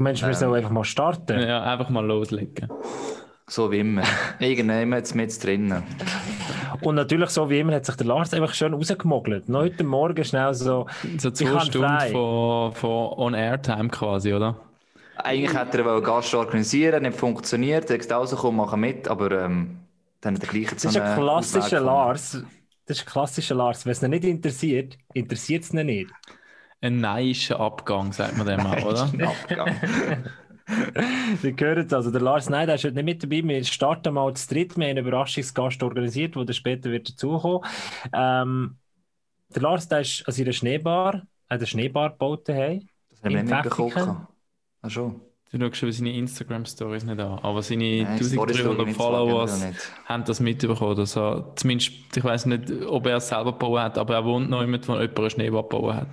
Du meinst, wir Ähm. sollen einfach mal starten? Ja, einfach mal loslegen. So wie immer. Irgendjemand jetzt mit drinnen. Und natürlich, so wie immer, hat sich der Lars einfach schön rausgemogelt. Noch heute Morgen schnell so. So zwei Stunden von, von On-Air-Time quasi, oder? Eigentlich hätte er einen Gast organisieren, nicht funktioniert. Er hat gesagt, also komm, machen mit, aber ähm, dann hat er gleich jetzt Das ist ein klassischer. Lars. Das ist ein klassischer Lars. Wenn es ihn nicht interessiert, interessiert es ihn nicht. Ein neischer Abgang, sagt man dem auch, oder? Abgang. Sie hören es. Also der Lars Nein, der ist heute nicht mit dabei. Wir starten mal zu dritt. Wir haben einen Überraschungsgast organisiert, der dann später wird dazukommen. Ähm, der Lars, der ist an seiner Schneebar, hat eine Schneebar gebaut. Das haben wir In nicht. Pfäffiken? Ach schon. Du schaust aber seine Instagram-Stories nicht an. Aber seine Nein, Storys schaue ich 1300 nicht so Followers gerne nicht. haben das mitbekommen. Also, zumindest, ich weiß nicht, ob er es selber gebaut hat, aber er wohnt noch jemand, wo jemand einen Schneeball gebaut hat.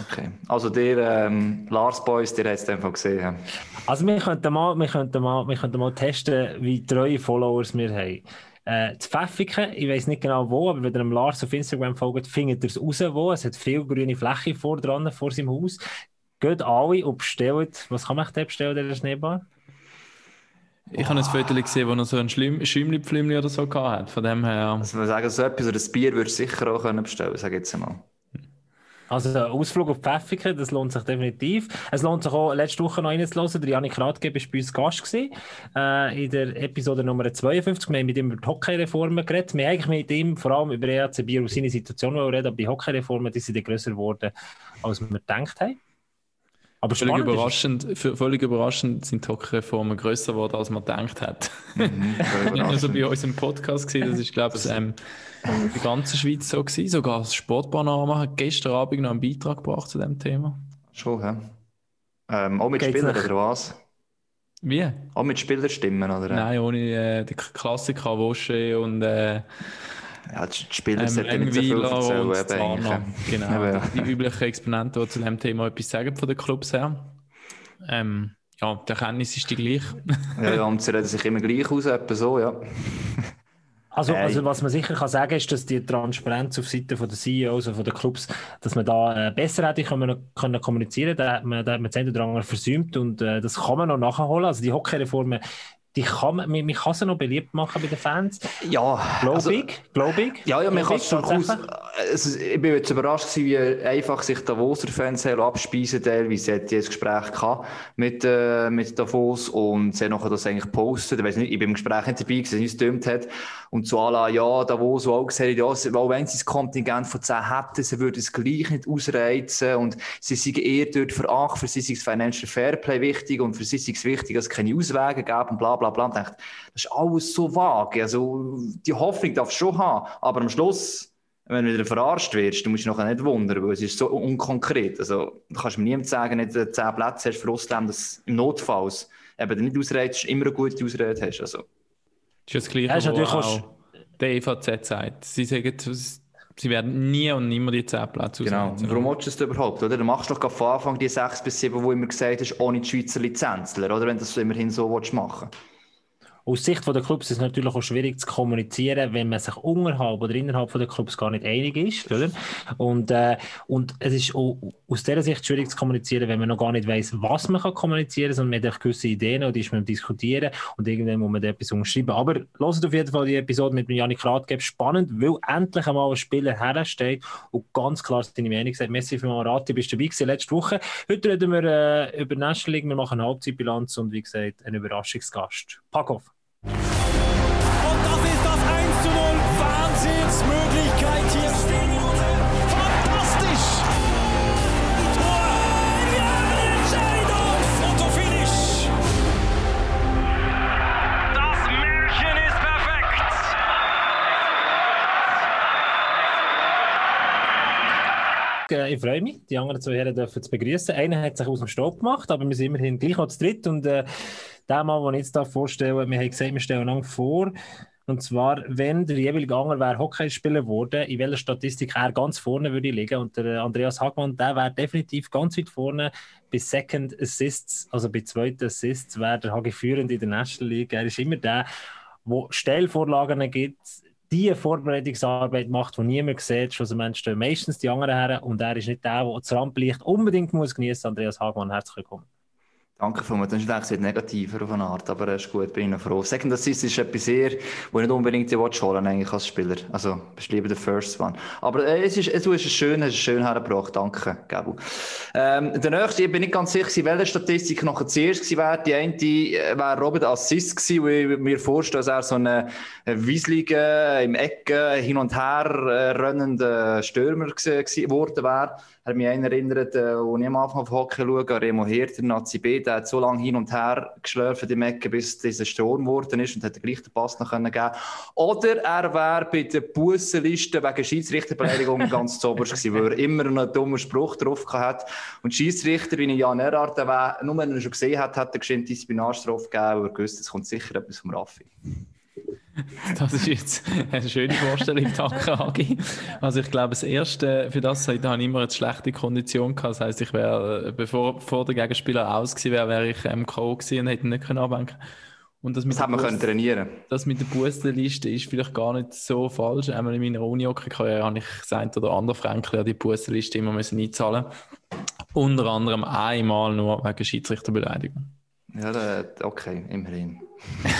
Okay. Also der ähm, Lars Boys, der hat es einfach gesehen. Also wir könnten mal, wir könnten mal, wir könnten mal testen, wie treue Followers wir haben. Äh, zu Pfäffiken, ich weiß nicht genau wo, aber wenn ihr dem Lars auf Instagram folgt, findet ihr es raus, wo. Es hat viel grüne Fläche vor dran, vor seinem Haus. Geht alle und bestellt, was kann man echt bestellen, der Schneebar? Ich habe ein Foto gesehen, wo er so ein Schlimm- Schümmli-Pflümli oder so gehabt hat. Von dem her. Also wir sagen so etwas, oder das Bier würdest du sicher auch können bestellen, sag ich jetzt mal. Also Ausflug auf Pfäffiken, das lohnt sich definitiv. Es lohnt sich auch, letzte Woche noch reinzuhören. Der Janik Ratgeber war bei uns Gast äh, in der Episode Nummer 52. Wir haben mit ihm über die Hockeyreformen geredet. Wir haben eigentlich mit ihm vor allem über EAC Bier und seine Situation reden, aber die Hockeyreformen, die sind grösser geworden, als wir gedacht haben. Aber Völlig überraschend, für, völlig überraschend sind Hockeyreformen grösser geworden, als man gedacht hat. Mhm, Nicht nur so bei uns im Podcast gewesen, das ist, glaube ich, ähm, in der ganzen Schweiz so gewesen. Sogar das Sportpanorama hat gestern Abend noch einen Beitrag gebracht zu dem Thema. Schon, hä? Ähm, auch mit Geht's Spielern, nach- oder was? Wie? Auch mit Spielerstimmen, oder? Nein, ohne äh, die Klassiker Wosche und äh, Ja, die Spieler ähm, sollten nicht so viel erzählen, und eben. Genau, die üblichen Exponenten, die zu dem Thema etwas sagen von den Clubs her. Ähm, ja, der Kenntnis ist die gleiche. Ja, ja, und sie reden sich immer gleich aus, etwa so, ja. Also, Hey. also was man sicher kann sagen ist, dass die Transparenz auf Seite von der CEOs und von den Clubs, dass man da äh, besser hätte können, können kommunizieren, da hat man, da hat man das andere versäumt und äh, das kann man noch nachholen. Also die Hockeyreformen, die kann man, man, kann sie noch beliebt machen bei den Fans. Ja, Glow also- big. Ja, ja, man kann es durchaus. Also, ich bin jetzt überrascht, gewesen, wie einfach sich Davoser Fans abspeisen teilweise. Sie hat jetzt Gespräch gehabt mit, äh, mit Davos und sie haben nachher das eigentlich gepostet. Ich weiß nicht, ich bin im Gespräch nicht dabei gewesen, es gestimmt hat. Und so la ja, Davos, wo auch gesagt ja, sie- auch wenn sie das Kontingent von 10 hätten, sie würden es gleich nicht ausreizen und sie sind eher dort für acht, für sie ist das Financial Fairplay wichtig und für sie ist es wichtig, dass es keine Auswege gibt und bla bla bla. Und ich dachte, das ist alles so vage. Also, die Hoffnung darfst du schon haben, aber am Schluss, wenn du wieder verarscht wirst, du musst dich nachher nicht wundern, weil es ist so unkonkret. Also, du kannst mir niemand sagen, nicht 10 Plätze hast für Ausländer, dass im Notfall eben nicht ausredest, immer eine gute Ausrede hast. Also, Das ist das Gleiche, Ja, ist was natürlich auch der EVZ sagt. Sie sagen, sie werden nie und nimmer die 10 Plätze genau. ausnutzen. Und warum willst du das überhaupt? Oder? Du machst doch gerade von Anfang die 6 bis 7, wo immer gesagt hast, ohne die Schweizer Lizenzler, oder? Wenn du das immerhin so willst machen Aus Sicht der Clubs ist es natürlich auch schwierig zu kommunizieren, wenn man sich unterhalb oder innerhalb der Clubs gar nicht einig ist. Oder? Und, äh, und es ist auch aus dieser Sicht schwierig zu kommunizieren, wenn man noch gar nicht weiß, was man kann kommunizieren kann, sondern man hat gewisse Ideen und die ist man Diskutieren und irgendwann muss man da etwas umschreiben. Aber hört auf jeden Fall die Episode mit Janik Ratgeber spannend, weil endlich einmal ein Spieler hersteht und ganz klar seine Meinung sagt. Merci für mal Rati, bist du dabei gewesen letzte Woche. Heute reden wir äh, über National League, wir machen eine Halbzeitbilanz und wie gesagt, einen Überraschungsgast. Pack auf! Und das ist das 1 zu 0. Wahnsinnsmöglichkeit hier. Fantastisch. Tor. Entscheidung. Fotofinish. Das Märchen ist perfekt. Äh, Ich freue mich, die anderen zwei Herren dürfen zu begrüßen. Einer hat sich aus dem Staub gemacht, aber wir sind immerhin gleich noch zu dritt. Und äh, der Mann, den ich jetzt da vorstelle, wir haben gesagt, wir stellen lang vor. Und zwar, wenn der jeweilige andere wäre Hockeyspieler wurde, in welcher Statistik er ganz vorne würde liegen. Und der Andreas Hagmann, der wäre definitiv ganz weit vorne bei Second Assists, also bei zweiten Assists, wäre der Hagi führend in der National League. Er ist immer der, der Stellvorlagen gibt, die Vorbereitungsarbeit macht, die niemand sieht. Schlussendlich stehen meistens die anderen her und er ist nicht der, der das Rampenlicht unbedingt muss genießen. Andreas Hagmann, herzlich willkommen. Danke vielmals. Das ist eigentlich sehr negativer auf eine Art, aber das ist gut, bin ich noch froh. Second Assist ist etwas sehr, wo ich nicht unbedingt holen eigentlich als Spieler. Also, bist lieber der First One. Aber äh, es ist, es ist schön, es ist schön hergebracht. Danke, Gabu. Ähm, der nächste, ich bin nicht ganz sicher, welche Statistik noch zuerst gewesen wäre. Die eine äh, wäre Robert Assist gewesen, wo ich mir vorstelle, dass er so ein wieseliger, im Ecken hin und her äh, rennender Stürmer geworden wäre. Hat mich einen erinnert, äh, als ich am Anfang auf Hockey schaue, Remo Herter, Nazi B, der hat so lange hin und her geschlürft im Ecken, bis dieser Sturm geworden ist und hat den gleichen Pass noch können geben Oder er wäre bei der Bussenliste wegen Schiedsrichterbeleidigung ganz zoberst gewesen, weil er immer einen dummen Spruch drauf hat. Und Schiedsrichter, wie Jan Erhard, nur wenn er schon gesehen hat, hat er geschwind Disziplinarstrafe gegeben, weil er gewusst, es kommt sicher etwas vom Raffi. Das ist jetzt eine schöne Vorstellung, danke Agi. Also ich glaube, das Erste, für das da habe ich immer eine schlechte Kondition gehabt. Das heisst, ich wäre, bevor, bevor der Gegenspieler aus gewesen wäre, wäre ich ähm, K.O. gewesen und hätte ihn nicht können und das, mit Das hat man der können trainieren das mit der Bussenliste ist vielleicht gar nicht so falsch. Einmal in meiner Uni-Hockey-Karriere habe ich das ein oder andere Franken an die Bussenliste immer müssen einzahlen Unter anderem einmal nur wegen Schiedsrichterbeleidigung. Ja, da- okay, immerhin.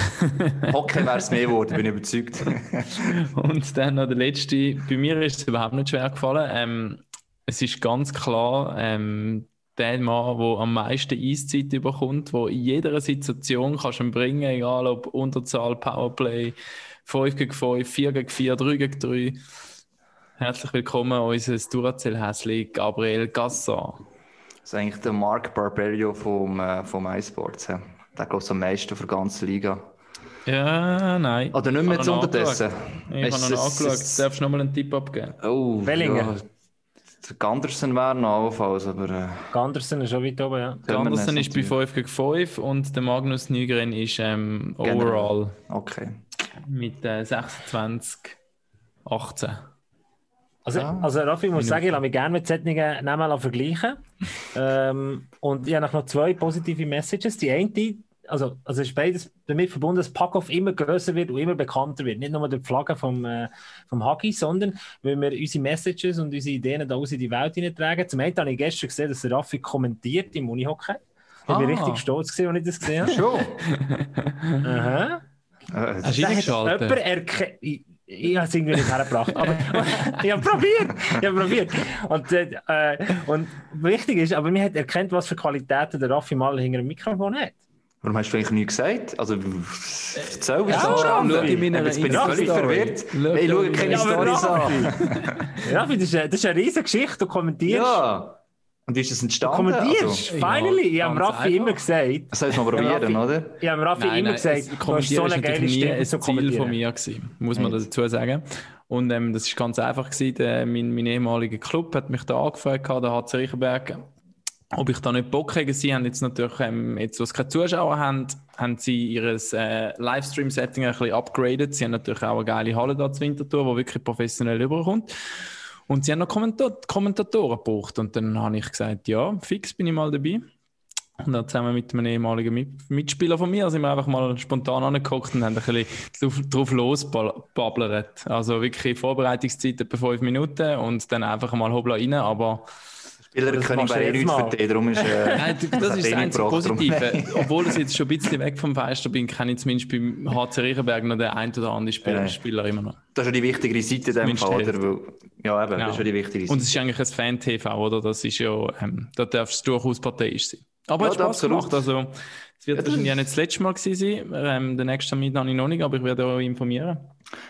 Hockey wäre es mehr geworden, bin ich überzeugt. Und dann noch der letzte. Bei mir ist es überhaupt nicht schwer gefallen. Ähm, es ist ganz klar, ähm, der Mann, der am meisten Eiszeit bekommt, der in jeder Situation kannst du bringen, egal ob Unterzahl, Powerplay, 5 gegen 5, 4 gegen 4, 3 gegen 3. Herzlich willkommen, unser Duracell-Häsli Gabriel Gassan. Das ist eigentlich der Mark Barberio vom, äh, vom iSports. Ja. Der geht am meisten für die ganze Liga. Ja, nein. Oder nicht mehr noch unterdessen? Ich habe noch es- angeschaut. es- Darfst du noch mal einen Tipp abgeben? Oh, Wellinger. ja. Der Gandersen wäre noch allenfalls, aber äh, Gandersen ist schon weit oben, ja. Nicht ist bei 5 gegen 5 und der Magnus Nygren ist ähm, overall okay. mit äh, 26, 18. Also, Ja. also Raffi, ich muss sagen, ich lasse mich gerne mit solchen Namen vergleichen. ähm, und ich habe noch zwei positive Messages. Die eine, also, also ist beides damit verbunden, dass Packoff immer größer wird und immer bekannter wird. Nicht nur durch die Flagge vom, äh, vom Hagi, sondern weil wir unsere Messages und unsere Ideen da aus in die Welt hineintragen. Zum einen habe ich gestern gesehen, dass Raffi kommentiert im Unihockey. Ich bin Ah. richtig stolz, gewesen, als ich das gesehen habe. Schon? Aha. Äh, Hast du Ich, habe es irgendwie nicht hergebracht. Aber ich habe probiert. Ich habe probiert. Und, äh, und wichtig ist, aber mir hat erkannt, was für Qualitäten der Raffi mal hinter dem Mikrofon hat. Warum hast du eigentlich nichts gesagt? Also, erzähl, wie Ja, es schau in meiner Jetzt bin ich völlig verwirrt. Schau Ich schaue in keine Ja, Storys an. Raffi, das ist, eine- das ist eine riesige Geschichte. Du kommentierst. Ja. Und ist Du entstanden? kommentierst. Also, Finally. ich habe Raffi immer einfach. gesagt. das sollst du mal Ja, probieren, Raffi- oder? Ich habe Raffi Nein, immer nein, gesagt, es- du hast so ist eine geile Stimme ein zu Ziel von mir gewesen, muss man dazu sagen. Und ähm, das ist ganz einfach gewesen. Der, mein, mein ehemaliger Club hat mich da angefragt, gehabt, der HC Reichenberg, ob ich da nicht Bock hätte. Sie haben jetzt natürlich, ähm, jetzt, wo es keine Zuschauer haben, haben sie ihr äh, Livestream-Setting ein bisschen upgraded. Sie haben natürlich auch eine geile Halle da zu Winterthur, die wirklich professionell überkommt. Und sie haben noch Kommenta Kommentatoren gebraucht. Und dann habe ich gesagt, ja, fix bin ich mal dabei. Und dann zusammen mit einem ehemaligen Mit Mitspieler von mir sind wir einfach mal spontan angeguckt und haben ein bisschen drauf, losbablert. Also wirklich Vorbereitungszeit etwa fünf Minuten und dann einfach mal hoppla rein. Aber Spieler Das können machst du bei eh nichts mal. für dich, darum ist... Äh, Nein, das, ist das nicht einzige Positive. Obwohl ich jetzt schon ein bisschen weg vom Fenster bin, kenne ich zumindest beim HC Reichenberg noch den ein oder anderen Spieler, Ja. Spieler immer noch. Das ist ja die wichtigere Seite in dem Fall, die oder? Weil, ja, eben, das Genau. ist ja die wichtigere Und Seite. es ist eigentlich ein Fan-TV, oder? Das ist ja, ähm, da darfst du durchaus parteiisch sein. Aber Ja, hat Spaß absolut. gemacht. Also, es wird Ja, das wahrscheinlich ist- nicht das letzte Mal gewesen sein. Ähm, den nächsten Termin habe ich noch nicht, aber ich werde euch informieren.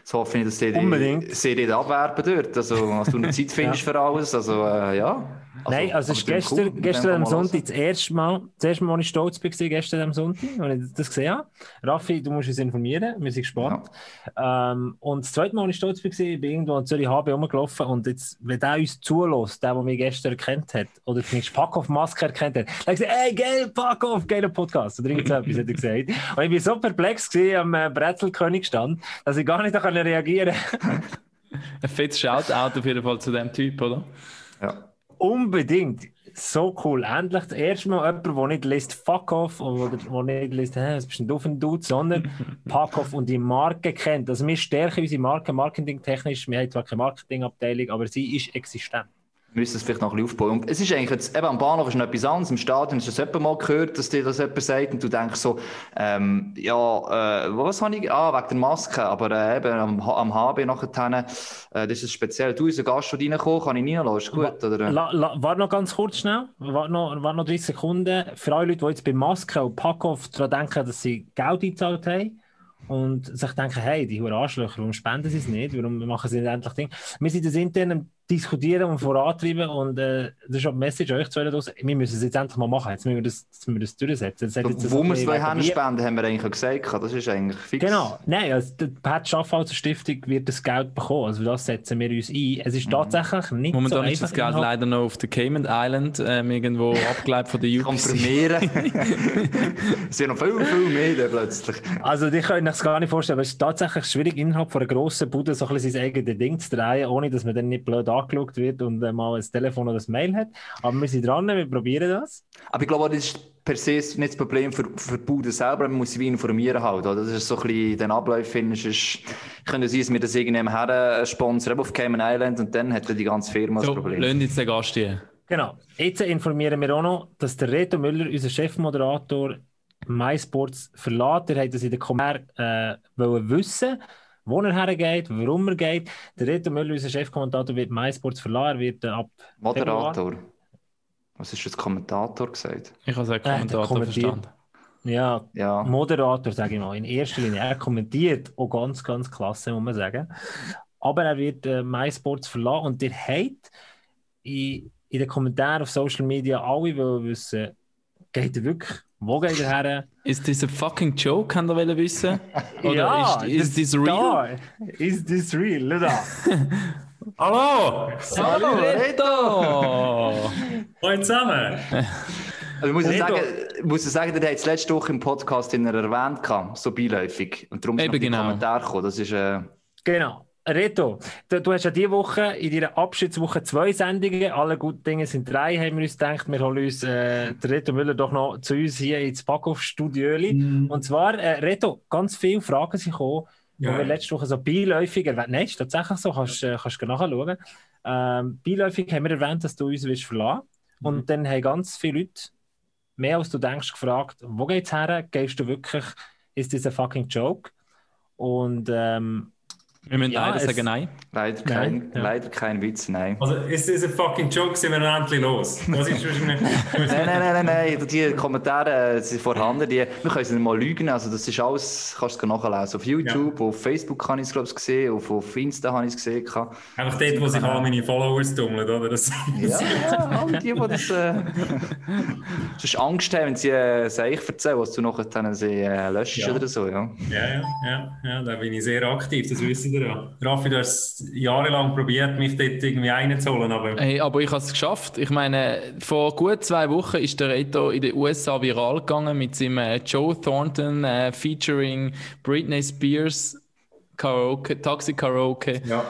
So hoffe ich, dass sie Unbedingt. die Serie abwerben dort. Also, dass du eine Zeit findest für alles. Also, äh, ja. Nein, also es ist gestern, cool. gestern am Sonntag das erste Mal, das erste Mal, als ich stolz war, gestern am Sonntag, als ich das gesehen habe. Raffi, du musst uns informieren, wir sind gespannt. Ähm, und das zweite Mal, als ich stolz war, ich bin irgendwo in Zürich HB rumgelaufen und jetzt, wenn der uns zulässt, der, der mich gestern erkannt hat, oder zumindest Packoff Maske erkannt hat, dann hat er gesagt, ey, geil, Packoff, geiler Podcast, oder irgend so etwas hat er gesagt. Und ich war so perplex gewesen am äh, Brezelkönig stand, dass ich gar nicht da reagieren konnte. Ein fettes Shoutout auf jeden Fall zu dem Typ, oder? Ja. Unbedingt. So cool. Endlich das erste Mal jemand, der nicht liest Fuck off oder der nicht liest, hä, was bist denn du für ein Dude, sondern Fuck off und die Marke kennt. Also wir stärken unsere Marke marketingtechnisch. Wir haben zwar keine Marketingabteilung, aber sie ist existent. Wir müssen es vielleicht noch ein bisschen aufbauen. Und es ist eigentlich jetzt, eben am Bahnhof ist noch etwas anderes. Im Stadion hast du das jemand mal gehört, dass dir das jemand sagt und du denkst so, ähm, ja, äh, was habe ich, ah, wegen der Maske, aber äh, eben am, am HB nachher, äh, das ist speziell. Du, unser Gast schon reingekommen, kann ich reinlassen, ist gut, oder? La, la, warte noch ganz kurz schnell. Warte noch, warte noch 30 Sekunden. Für alle Leute, die jetzt bei Maske und Packoff daran denken, dass sie Geld eingezahlt haben und sich denken, hey, die Huren Arschlöcher, warum spenden sie es nicht? Warum machen sie nicht endlich Ding? Wir sind das intern diskutieren und vorantreiben und äh, das ist auch die Message euch zwei draus. Wir müssen es jetzt endlich mal machen. Jetzt müssen wir das, jetzt müssen wir das durchsetzen. Jetzt das Wo wir es haben spenden, haben wir eigentlich auch gesagt. Das ist eigentlich fix. Genau, nein, also die Pat Schaffhauser Stiftung wird das Geld bekommen. Also das setzen wir uns ein. Es ist tatsächlich nicht Momentan so ist das. Geld leider noch auf der Cayman Island ähm, irgendwo abgeleitet von der UPC. Komprimieren. es sind noch viel, viel mehr dann plötzlich. Also, ich kann es gar nicht vorstellen, aber es ist tatsächlich schwierig, innerhalb von einer grossen Bude so ein bisschen sein eigenes Ding zu drehen, ohne dass man dann nicht blöd angeschaut wird und äh, mal ein Telefon oder ein Mail hat. Aber wir sind dran, wir probieren das. Aber ich glaube, das ist per se nicht das Problem für, für die Bude selber, man muss sie wie informieren halt. Oder? Das ist so ein bisschen den Ablauf, findest ist, könnte sein, dass wir das irgendjemand her sponsern, eben auf Cayman Island, und dann hat die ganze Firma das So, Problem. lassen jetzt den Gast hier. Genau. Jetzt informieren wir auch noch, dass der Reto Müller, unser Chefmoderator, MySports verlässt. Er hat das in den Kommentaren äh, wollen wissen wo er hergeht, warum er geht. Der Reto Müller, unser Chefkommentator, wird MySports verlassen. Er wird äh, ab Februar- Moderator. Was ist das Kommentator gesagt? Ich habe es der Kommentator kommentiert. verstanden. Ja, Ja. Moderator, sage ich mal, in erster Linie. Er kommentiert auch ganz, ganz klasse, muss man sagen. Aber er wird äh, MySports verlassen und der habt in, in den Kommentaren auf Social Media alle wollen wissen, geht er wirklich? Wo geht er her? Ist das ein fucking Joke, kann ihr wissen? Oder ja, ist, ist das real? Da. Is this real? Da. Hallo! Hallo, Reto! Hallo zusammen! Also ich muss ja Reto. sagen, ich muss ja sagen, der hat es letzte Woche im Podcast in einer erwähnt, so beiläufig. Und darum ist Eben noch die genau. Kommentar gekommen. Das ist, äh, Genau. Reto, du, du hast ja diese Woche in deiner Abschiedswoche zwei Sendungen. Alle guten Dinge sind drei, haben wir uns gedacht. Wir holen uns äh, Reto Müller doch noch zu uns hier ins Backhof-Studio. Und zwar, äh, Reto, ganz viele Fragen sind gekommen, Ja. wo wir letzte Woche so beiläufig erwähnt Nein, ist tatsächlich so, kannst, äh, du nachschauen. Ähm, beiläufig haben wir erwähnt, dass du uns willst verlassen Und dann haben ganz viele Leute, mehr als du denkst, gefragt, wo geht's her? Gehst du wirklich, ist das ein fucking Joke? Und ähm, Wir müssen Ja, leider es- sagen nein. leider, kein, Nein, ja. leider kein Witz, nein. Also, ist das ein fucking Joke? Sind wir dann endlich los? Was ist wahrscheinlich. Nein, nein, nein, nein, nein, die Kommentare äh, sind vorhanden. Die, wir können sie nicht mal lügen. Also, das ist alles, kannst du nachlesen. Auf YouTube, auf Facebook habe ich es, glaube ich, gesehen, auf, auf Insta habe ich es gesehen. gehabt. Einfach dort, wo sich alle meine Followers tummeln, oder? Das, Ja, ja, alle die, die das. Äh, sonst Angst haben, wenn sie äh, sich erzählen, was du nachher dann sie, äh, löschst Ja. oder so. Ja. ja, ja, ja, ja, da bin ich sehr aktiv, das wissen ihr ja. Raffi, du hast jahrelang probiert, mich dort irgendwie reinzuholen, aber. Hey, aber ich habe es geschafft. Ich meine, vor gut zwei Wochen ist der Reto in den USA viral gegangen mit seinem äh, Joe Thornton äh, featuring Britney Spears Karaoke, Taxi Karaoke, Ja.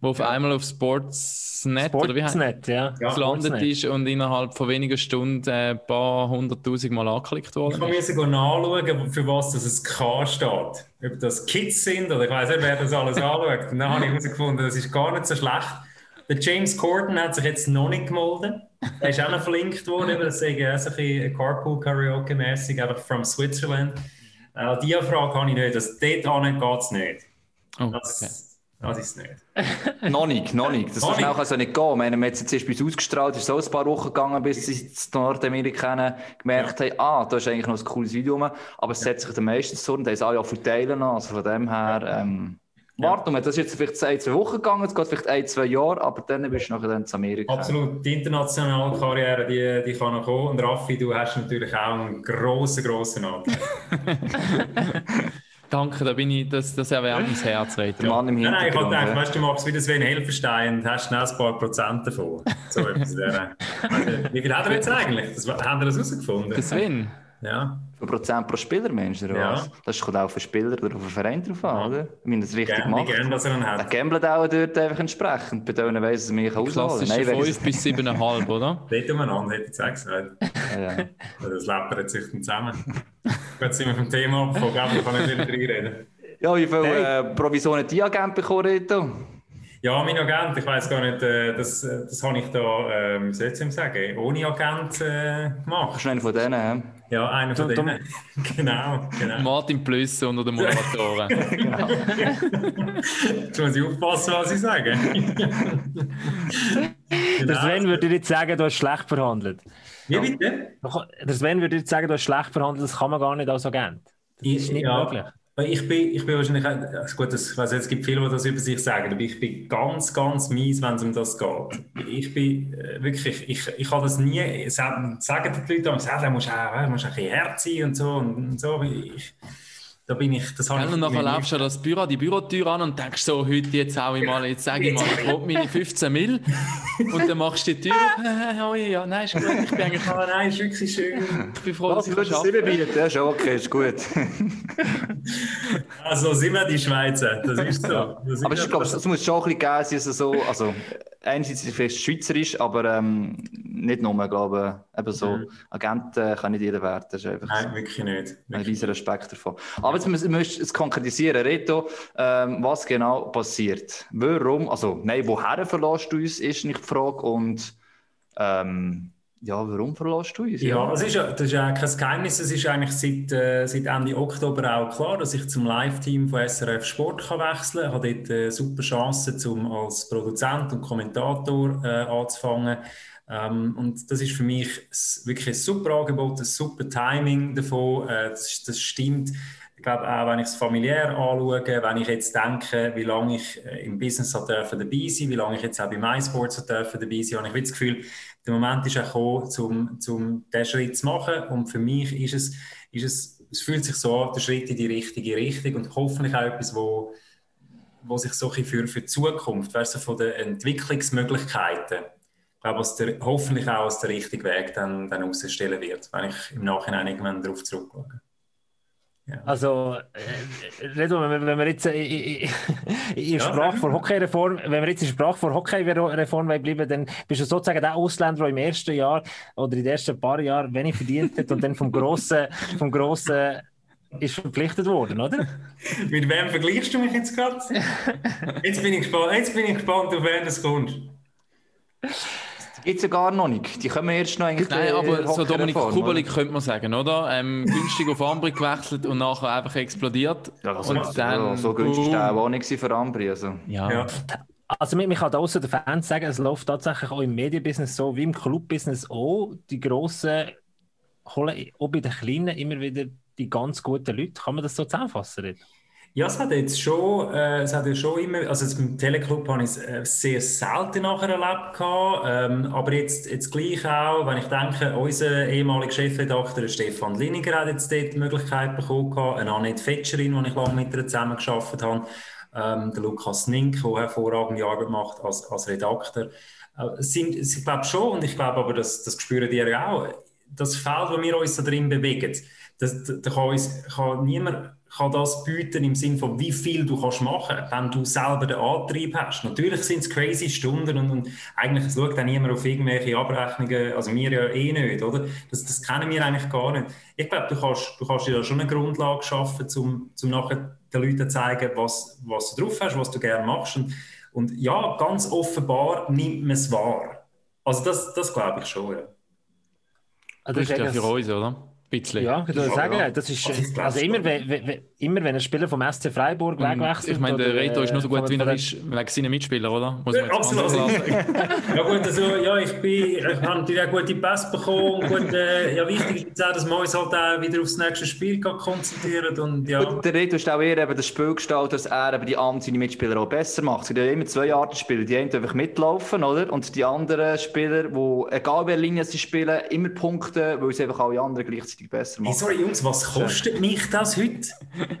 Wo auf einmal auf Sportsnet, oder wie heißt Sportsnet, ja. Ja, gelandet Sportsnet. ist und innerhalb von wenigen Stunden äh, ein paar hunderttausend Mal angeklickt Ich worden kann mir ist. sogar nachschauen, für was das ein K steht. Ob das Kids sind oder ich weiß nicht, wer das alles anschaut. Und dann habe ich herausgefunden, das ist gar nicht so schlecht. Der James Corden hat sich jetzt noch nicht gemeldet. Er ist auch noch verlinkt worden, eben, das so ein bisschen Carpool-Karaoke-mäßig, einfach from Switzerland. Äh, die Frage habe ich nicht. Das dort geht es nicht. Oh, okay. Das, das ist es nicht. Noch nicht, noch nicht. Das so schnell kann es ja nicht gehen. Ich meine, wir haben jetzt erst bei uns ausgestrahlt, es ist so ein paar Wochen gegangen, bis sie in Nordamerika gemerkt haben, ah, da ist eigentlich noch ein cooles Video rum. Aber es setzt sich dann meistens so und da ist auch verteilen. Also von dem her, ähm, warte mal, das ist jetzt vielleicht ein, zwei Wochen gegangen, es geht vielleicht ein, zwei Jahre, aber dann bist du nachher dann zu Amerika. Absolut. Die internationale Karriere, die, die kann noch kommen. Und Raffi, du hast natürlich auch einen grossen, grossen Anteil. Danke, da bin ich, das, das erwärmt mein Herz. Der Mann im Nein, nein, ich habe gedacht, ja. weißt, du machst wieder Sven Helferstein und hast schnell ein paar Prozent davon. So etwas Wie viel hat er jetzt eigentlich? Das, haben wir das herausgefunden? Der Sven? Ja, viel Prozent pro Spieler, Mensch, oder Ja. was? Das kommt auch auf den Spieler oder auf den Verein drauf an, oder? Wenn das richtig gerne, macht. gerne, dass er Der hat. gambelt auch dort einfach entsprechend. Bei denen weiss, dass er mich ausholen Klassische Nein, wenn 5 bis 7,5, oder? Dort umeinander, hätte ich gesagt. Ja. Das läppert sich dann zusammen. Jetzt sind wir vom Thema aber ich kann nicht wieder reinreden. ja, wie viel Hey. äh, Provisionen die Agent bekommen, Reto? Ja, mein Agent, ich weiß gar nicht, äh, das, äh, das habe ich da, äh, wie soll ich ihm sagen, ohne Agent äh, gemacht. Einer von denen? Ja, einer von denen. genau, genau. Martin Plüsse unter den Moderatoren. Jetzt muss ich aufpassen, was ich sage. Der genau. Sven würde jetzt sagen, du hast schlecht verhandelt. Wie bitte? Der Sven würde jetzt sagen, du hast schlecht verhandelt, das kann man gar nicht als Agent. Das ist nicht Ja. möglich. Ich bin, ich bin wahrscheinlich, auch- also gut, das, ich weiss, es gibt viele, die das über sich sagen, aber ich bin ganz, ganz mies, wenn es um das geht. Ich bin äh, wirklich, ich, ich habe das nie, sagen die Leute, sagen, du auch, äh, musst auch ein bisschen Herz sein und so und so. Ich, da bin ich, das habe ich Und nachher laufst du an das Büro, die Bürotür an und denkst so, heute jetzt auch ich mal, jetzt sage ich mal, ich will meine 15 Mil. Und dann machst du die Tür auf, oh ja, nein, ist gut, ich bin eigentlich Ah, nein, ist wirklich schön. ich bin froh, dass ich das es schaffe. bieten, ja, ist okay, ist gut. Also sind wir die Schweizer, das ist so. Das ist Aber ich glaube, es muss schon ein bisschen geben, es ist so, also einerseits ist es vielleicht schweizerisch, aber ähm, nicht nur, ich glaube, eben so, Agenten kann nicht jeder werden, das ist einfach Nein, wirklich nicht. ein riesen Respekt davon. Aber jetzt müssen wir es konkretisieren, Reto, ähm, was genau passiert? Warum, also nein, woher verlässt du uns, ist nicht die Frage und ähm, ja, warum verlässt du uns? Ja, es ist, das ist ja kein Geheimnis. Es ist eigentlich seit, äh, seit Ende Oktober auch klar, dass ich zum Live-Team von SRF Sport kann wechseln kann. Ich habe dort eine super Chance, um als Produzent und Kommentator äh, anzufangen. Ähm, und das ist für mich wirklich ein super Angebot, ein super Timing davon. Äh, das, das stimmt. Ich glaube auch, wenn ich es familiär anschaue, wenn ich jetzt denke, wie lange ich äh, im Business dürfen dabei sein, wie lange ich jetzt auch bei MySports hat dürfen dabei sein, habe ich das Gefühl, der Moment ist auch gekommen, um, diesen Schritt zu machen. Und für mich ist es, ist es, es fühlt sich so an, der Schritt in die richtige Richtung und hoffentlich auch etwas, wo, wo sich so ein für, für die Zukunft, weißt du, von den Entwicklungsmöglichkeiten, ich glaube, als der, hoffentlich auch als der richtige Weg dann, dann herausstellen wird, wenn ich im Nachhinein irgendwann darauf zurückschaue. Also, äh, Redo, wenn wir, wenn wir jetzt äh, in, in, in Sprache vor Hockey-Reform, wenn wir jetzt in Sprache vor Hockey-Reform bleiben, dann bist du sozusagen der Ausländer, der im ersten Jahr oder in den ersten paar Jahren wenig verdient hat und dann vom Grossen, vom Grossen ist verpflichtet worden, oder? Mit wem vergleichst du mich jetzt gerade? Jetzt bin ich gespannt, jetzt bin ich gespannt auf wen das kommt. Gibt es ja gar noch nicht. Die kommen erst noch eigentlich. Nein, aber so Dominik Hockeyreform, Kubelik könnte man sagen, oder? Ähm, günstig auf Ambri gewechselt und nachher einfach explodiert. Ja, also, und dann, ja, so günstig war boom. auch nicht für Ambri. Also. Ja. Ja. Also, man man kann außer den Fans sagen, es läuft tatsächlich auch im Medienbusiness so wie im Clubbusiness auch. Die Grossen holen auch bei den Kleinen immer wieder die ganz guten Leute. Kann man das so zusammenfassen? Redo? Ja, es hat jetzt schon, äh, es hat ja schon immer, also jetzt beim Teleclub habe ich es äh, sehr selten nachher erlebt gehabt, ähm, aber jetzt, jetzt gleich auch, wenn ich denke, unser ehemaliger Chefredakteur Stefan Liniger hat jetzt dort die Möglichkeit bekommen gehabt, eine Annette Fetscherin, die ich lange mit ihr zusammengearbeitet habe, ähm, der Lukas Nink, der hervorragende Arbeit macht als, als Redakteur. Äh, sind, ich glaube schon, und ich glaube aber, das, das spüren die auch, das Feld, wo wir uns da drin bewegen, da da kann, uns, kann niemand kann das bieten im Sinne von, wie viel du kannst machen, wenn du selber den Antrieb hast. Natürlich sind es crazy Stunden und, und eigentlich es schaut auch niemand auf irgendwelche Abrechnungen, also wir ja eh nicht, oder? Das, das kennen wir eigentlich gar nicht. Ich glaube, du kannst, du kannst dir da schon eine Grundlage schaffen, um, um nachher den Leuten zu zeigen, was, was du drauf hast, was du gerne machst. Und, und ja, ganz offenbar nimmt man es wahr. Also das, das glaube ich schon, ja. Also, Das ist ja für uns, oder? Bisschen. Ja, ich würde sagen, ja. das ist, Das ist also Glasgow. immer, wenn, immer wenn ein Spieler vom SC Freiburg wegwechselt. Ich meine, der Reto ist nur so äh, gut, wie er der- ist, wegen seinen Mitspielern, oder? Muss man absolut. Ja gut, also ja, ich bin, ich habe natürlich auch gute Pässe bekommen. Gut, äh, ja, wichtig ist jetzt auch, dass wir uns halt auch wieder aufs nächste Spiel konzentrieren und ja. Gut, der Reto ist auch eher eben das Spiel gestaltet, dass er eben die anderen seine Mitspieler auch besser macht. Es gibt ja immer zwei Arten Spieler. Die einen einfach mitlaufen, oder? Und die anderen Spieler, die, egal welche Linie sie spielen, immer punkten, weil sie einfach alle anderen gleichzeitig besser Hey, machen. sorry Jungs, was kostet mich das heute?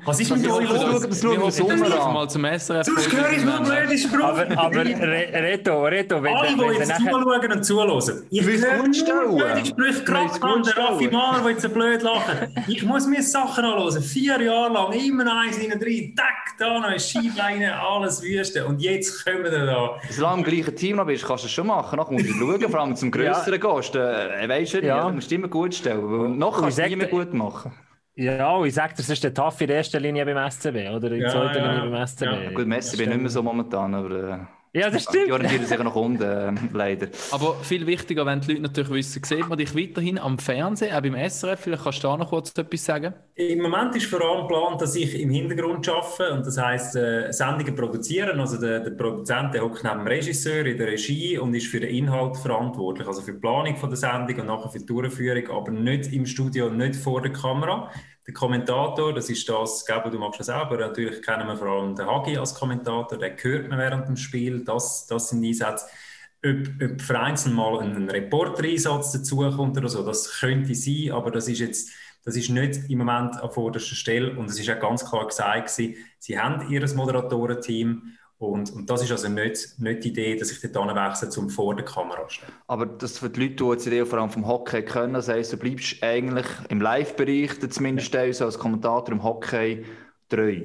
Was ist mit Das euch los? das schauen wir uns mal zum SRF Sonst höre ich nur blöde Sprüche. Aber, aber Re- Reto, Reto, wenn, Alle, die jetzt zuschauen und zuhören. Ich höre gut nur blöde Sprüche, gerade an der Raffi. Mahler, der jetzt so blöd lachen. Ich muss mir Sachen anhören. Vier Jahre lang, immer noch eins in drin. Tack, da noch ein Schiebleine, alles Wüste. Und jetzt kommen wir da. Solange du im gleichen Team noch bist, kannst du das schon machen. Nachher musst du schauen, vor allem zum grösseren Gast. Äh, weißt du, Ja. ja. du musst immer gut stellen. Noch kannst nie mehr gut machen. ja, ich sage, das ist der Taff in der ersten Linie beim SCB oder in der Ja, zweiten ja, Linie beim SCB. ja. Gut, Messi bin ich nicht mehr so momentan, aber... Äh, Ja, das Die stimmt. orientieren sich nach unten, äh, leider. Aber viel wichtiger, wenn die Leute natürlich wissen, sieht man dich weiterhin am Fernsehen, auch beim SRF. Vielleicht kannst du da noch kurz etwas sagen. Im Moment ist vor allem geplant, dass ich im Hintergrund arbeite und das heisst, äh, Sendungen produzieren. Also der, der Produzent der hockt neben dem Regisseur in der Regie und ist für den Inhalt verantwortlich, also für die Planung von der Sendung und nachher für die Durchführung, aber nicht im Studio, nicht vor der Kamera. Der Kommentator, das ist das, Gabo, du magst das aber natürlich kennen wir vor allem den Hagi als Kommentator, den hört man während dem Spiel, das, das sind Einsätze. Ob, ob vereinzelt mal ein Reporter-Einsatz dazukommt oder so, das könnte sein, aber das ist jetzt das ist nicht im Moment an vorderster Stelle und es ist auch ganz klar gesagt, gewesen, sie haben ihr Moderatorenteam und, und das ist also nicht, nicht die Idee, dass ich dort wechsle, zum vor der Kamera zu stehen. Aber das für die Leute, die jetzt die Idee vor allem vom Hockey können, das heisst, du bleibst eigentlich im Live-Bereich, zumindest also als Kommentator im Hockey, treu.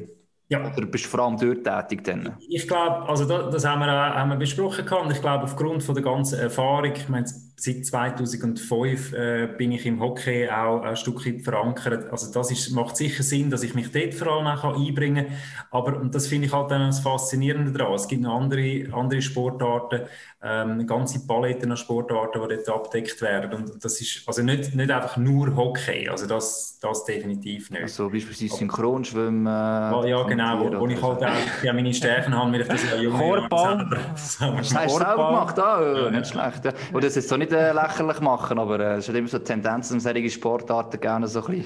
Ja. Oder bist du vor allem dort tätig dann? Ich glaube, also das, das haben, wir, haben wir besprochen gehabt. und ich glaube, aufgrund von der ganzen Erfahrung, ich meine, seit 2005 äh, bin ich im Hockey auch ein Stück weit verankert. Also das ist, macht sicher Sinn, dass ich mich dort vor allem auch einbringen kann. Aber und das finde ich halt dann das Faszinierende daran. Es gibt noch andere, andere Sportarten, ähm, eine ganze Palette an Sportarten, die dort abgedeckt werden. Und das ist also nicht, nicht einfach nur Hockey, also das, das definitiv nicht. Also beispielsweise Synchronschwimmen. Ah, ja, genau, wo, wo ich halt auch ja, meine Stärken habe, weil ich das ja jung Korbball. Das hast du selber gemacht, ah, ja, nicht schlecht. Ja. Und das jetzt so nicht äh, lächerlich machen, aber äh, es ist halt immer so die Tendenz, dass solche Sportarten gerne so ein bisschen...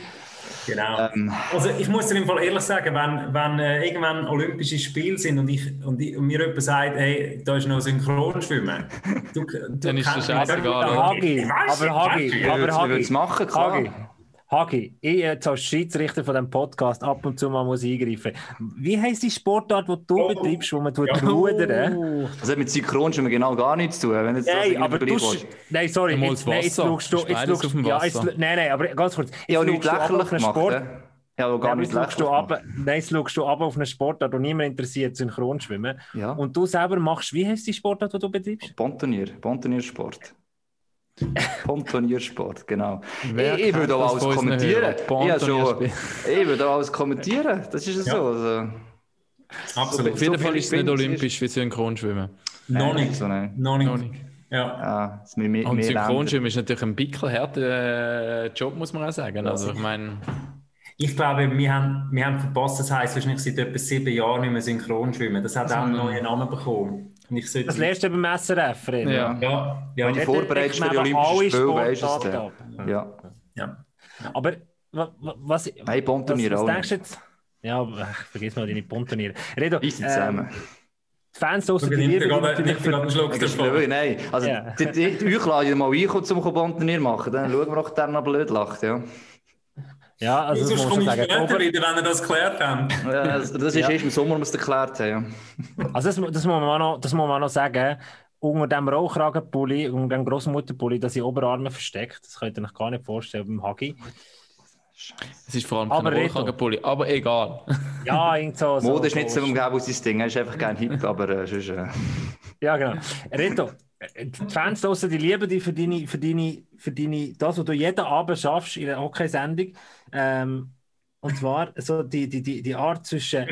Genau. Ähm. Also ich muss dir im Fall ehrlich sagen, wenn, wenn äh, irgendwann Olympische Spiele sind und, ich, und, ich, und mir jemand sagt, hey, da ist noch Synchronschwimmen, du, du Dann ist das scheißegal, nicht. oder? Hagi, aber Hagi, aber Hagi. machen, klar. Hagi, Hagi, ich jetzt als Schiedsrichter von diesem Podcast ab und zu mal muss eingreifen. Wie heisst die Sportart, die du Oh. betreibst, wo man tut Ja. rudern? Das hat mit Synchronschwimmen genau gar nichts zu tun. Wenn jetzt Nein, aber du... Nein, sorry. Jetzt, nein, jetzt Wasser. schaust du... Jetzt schaust, auf dem ja, jetzt, Wasser. nein, nein, aber ganz kurz. Jetzt Ja, nicht schaust du ab lächerlich auf einen gemacht. Sport-? Ja, aber gar nicht jetzt schaust du lächerlich ab, nein, jetzt schaust du ab auf einen Sportart, der niemand interessiert, Synchronschwimmen. Ja. Und du selber machst, wie heißt die Sportart, die du betreibst? Pontonier, Pontoniersport. Pontoniersport, genau. Wer ich ich würde auch das alles kommentieren. Ich, schon, ich würde auch alles kommentieren. Das ist ja so. Also, Absolut. Auf jeden So Fall ist es nicht olympisch wie Synchronschwimmen. Noch nicht. So, nein. Noch nicht. Noch nicht. Ja. Ja, es sind mehr, Und mehr Synchronschwimmen ist natürlich ein pickelhärter äh, Job, muss man auch sagen. Also ich meine, Ich glaube, wir haben, wir haben verpasst, das heisst wahrscheinlich seit etwa sieben Jahren nicht mehr synchron schwimmen. Das hat auch einen neuen Namen bekommen. Ich sollte, Das lernst du beim SRF, René. Ja. ja, ja, Wenn Dort vorbereitest für die wir Olympischen Spiele, weisst du es dann. Ja. ja. Aber wa- wa- was... Nein, Pontonnier was, auch was denkst du jetzt? Ja, ach, vergiss mal deine Pontoniere. Redo, Easy ähm, zusammen. die Fans draussen, Ich die lieben natürlich einen für... Schluck davon. nein. Also, Ja. die, die, die euch lade ich mal ein, zum Pontonnier machen. Dann schauen wir doch, der noch blöd lacht. Ja. Ja, also das Sonst muss man komme schon ich sagen. später wieder, wenn ihr das geklärt habt. Ja, das, das ist Ja. erst im Sommer, was wir es erklärt haben. Ja. Also das, das, muss man auch noch, das muss man auch noch sagen. Unter dem Rollkragenpulli, unter dem Grossmutterpulli, das sind Oberarme versteckt. Das könnt ihr euch gar nicht vorstellen beim Hagi. es ist vor allem Aber kein. Rollkragenpulli, aber egal. Ja, irgend so. so Mode ist nicht so so, Ding. Er ist einfach kein Hip, aber äh, sonst, äh, Ja, genau. Reto, die Fans draussen, die lieben dich für deine, für deine, für deine, das, was du jeden Abend schaffst in einer Hockeysendung. Ähm, und zwar so die, die, die, die Art zwischen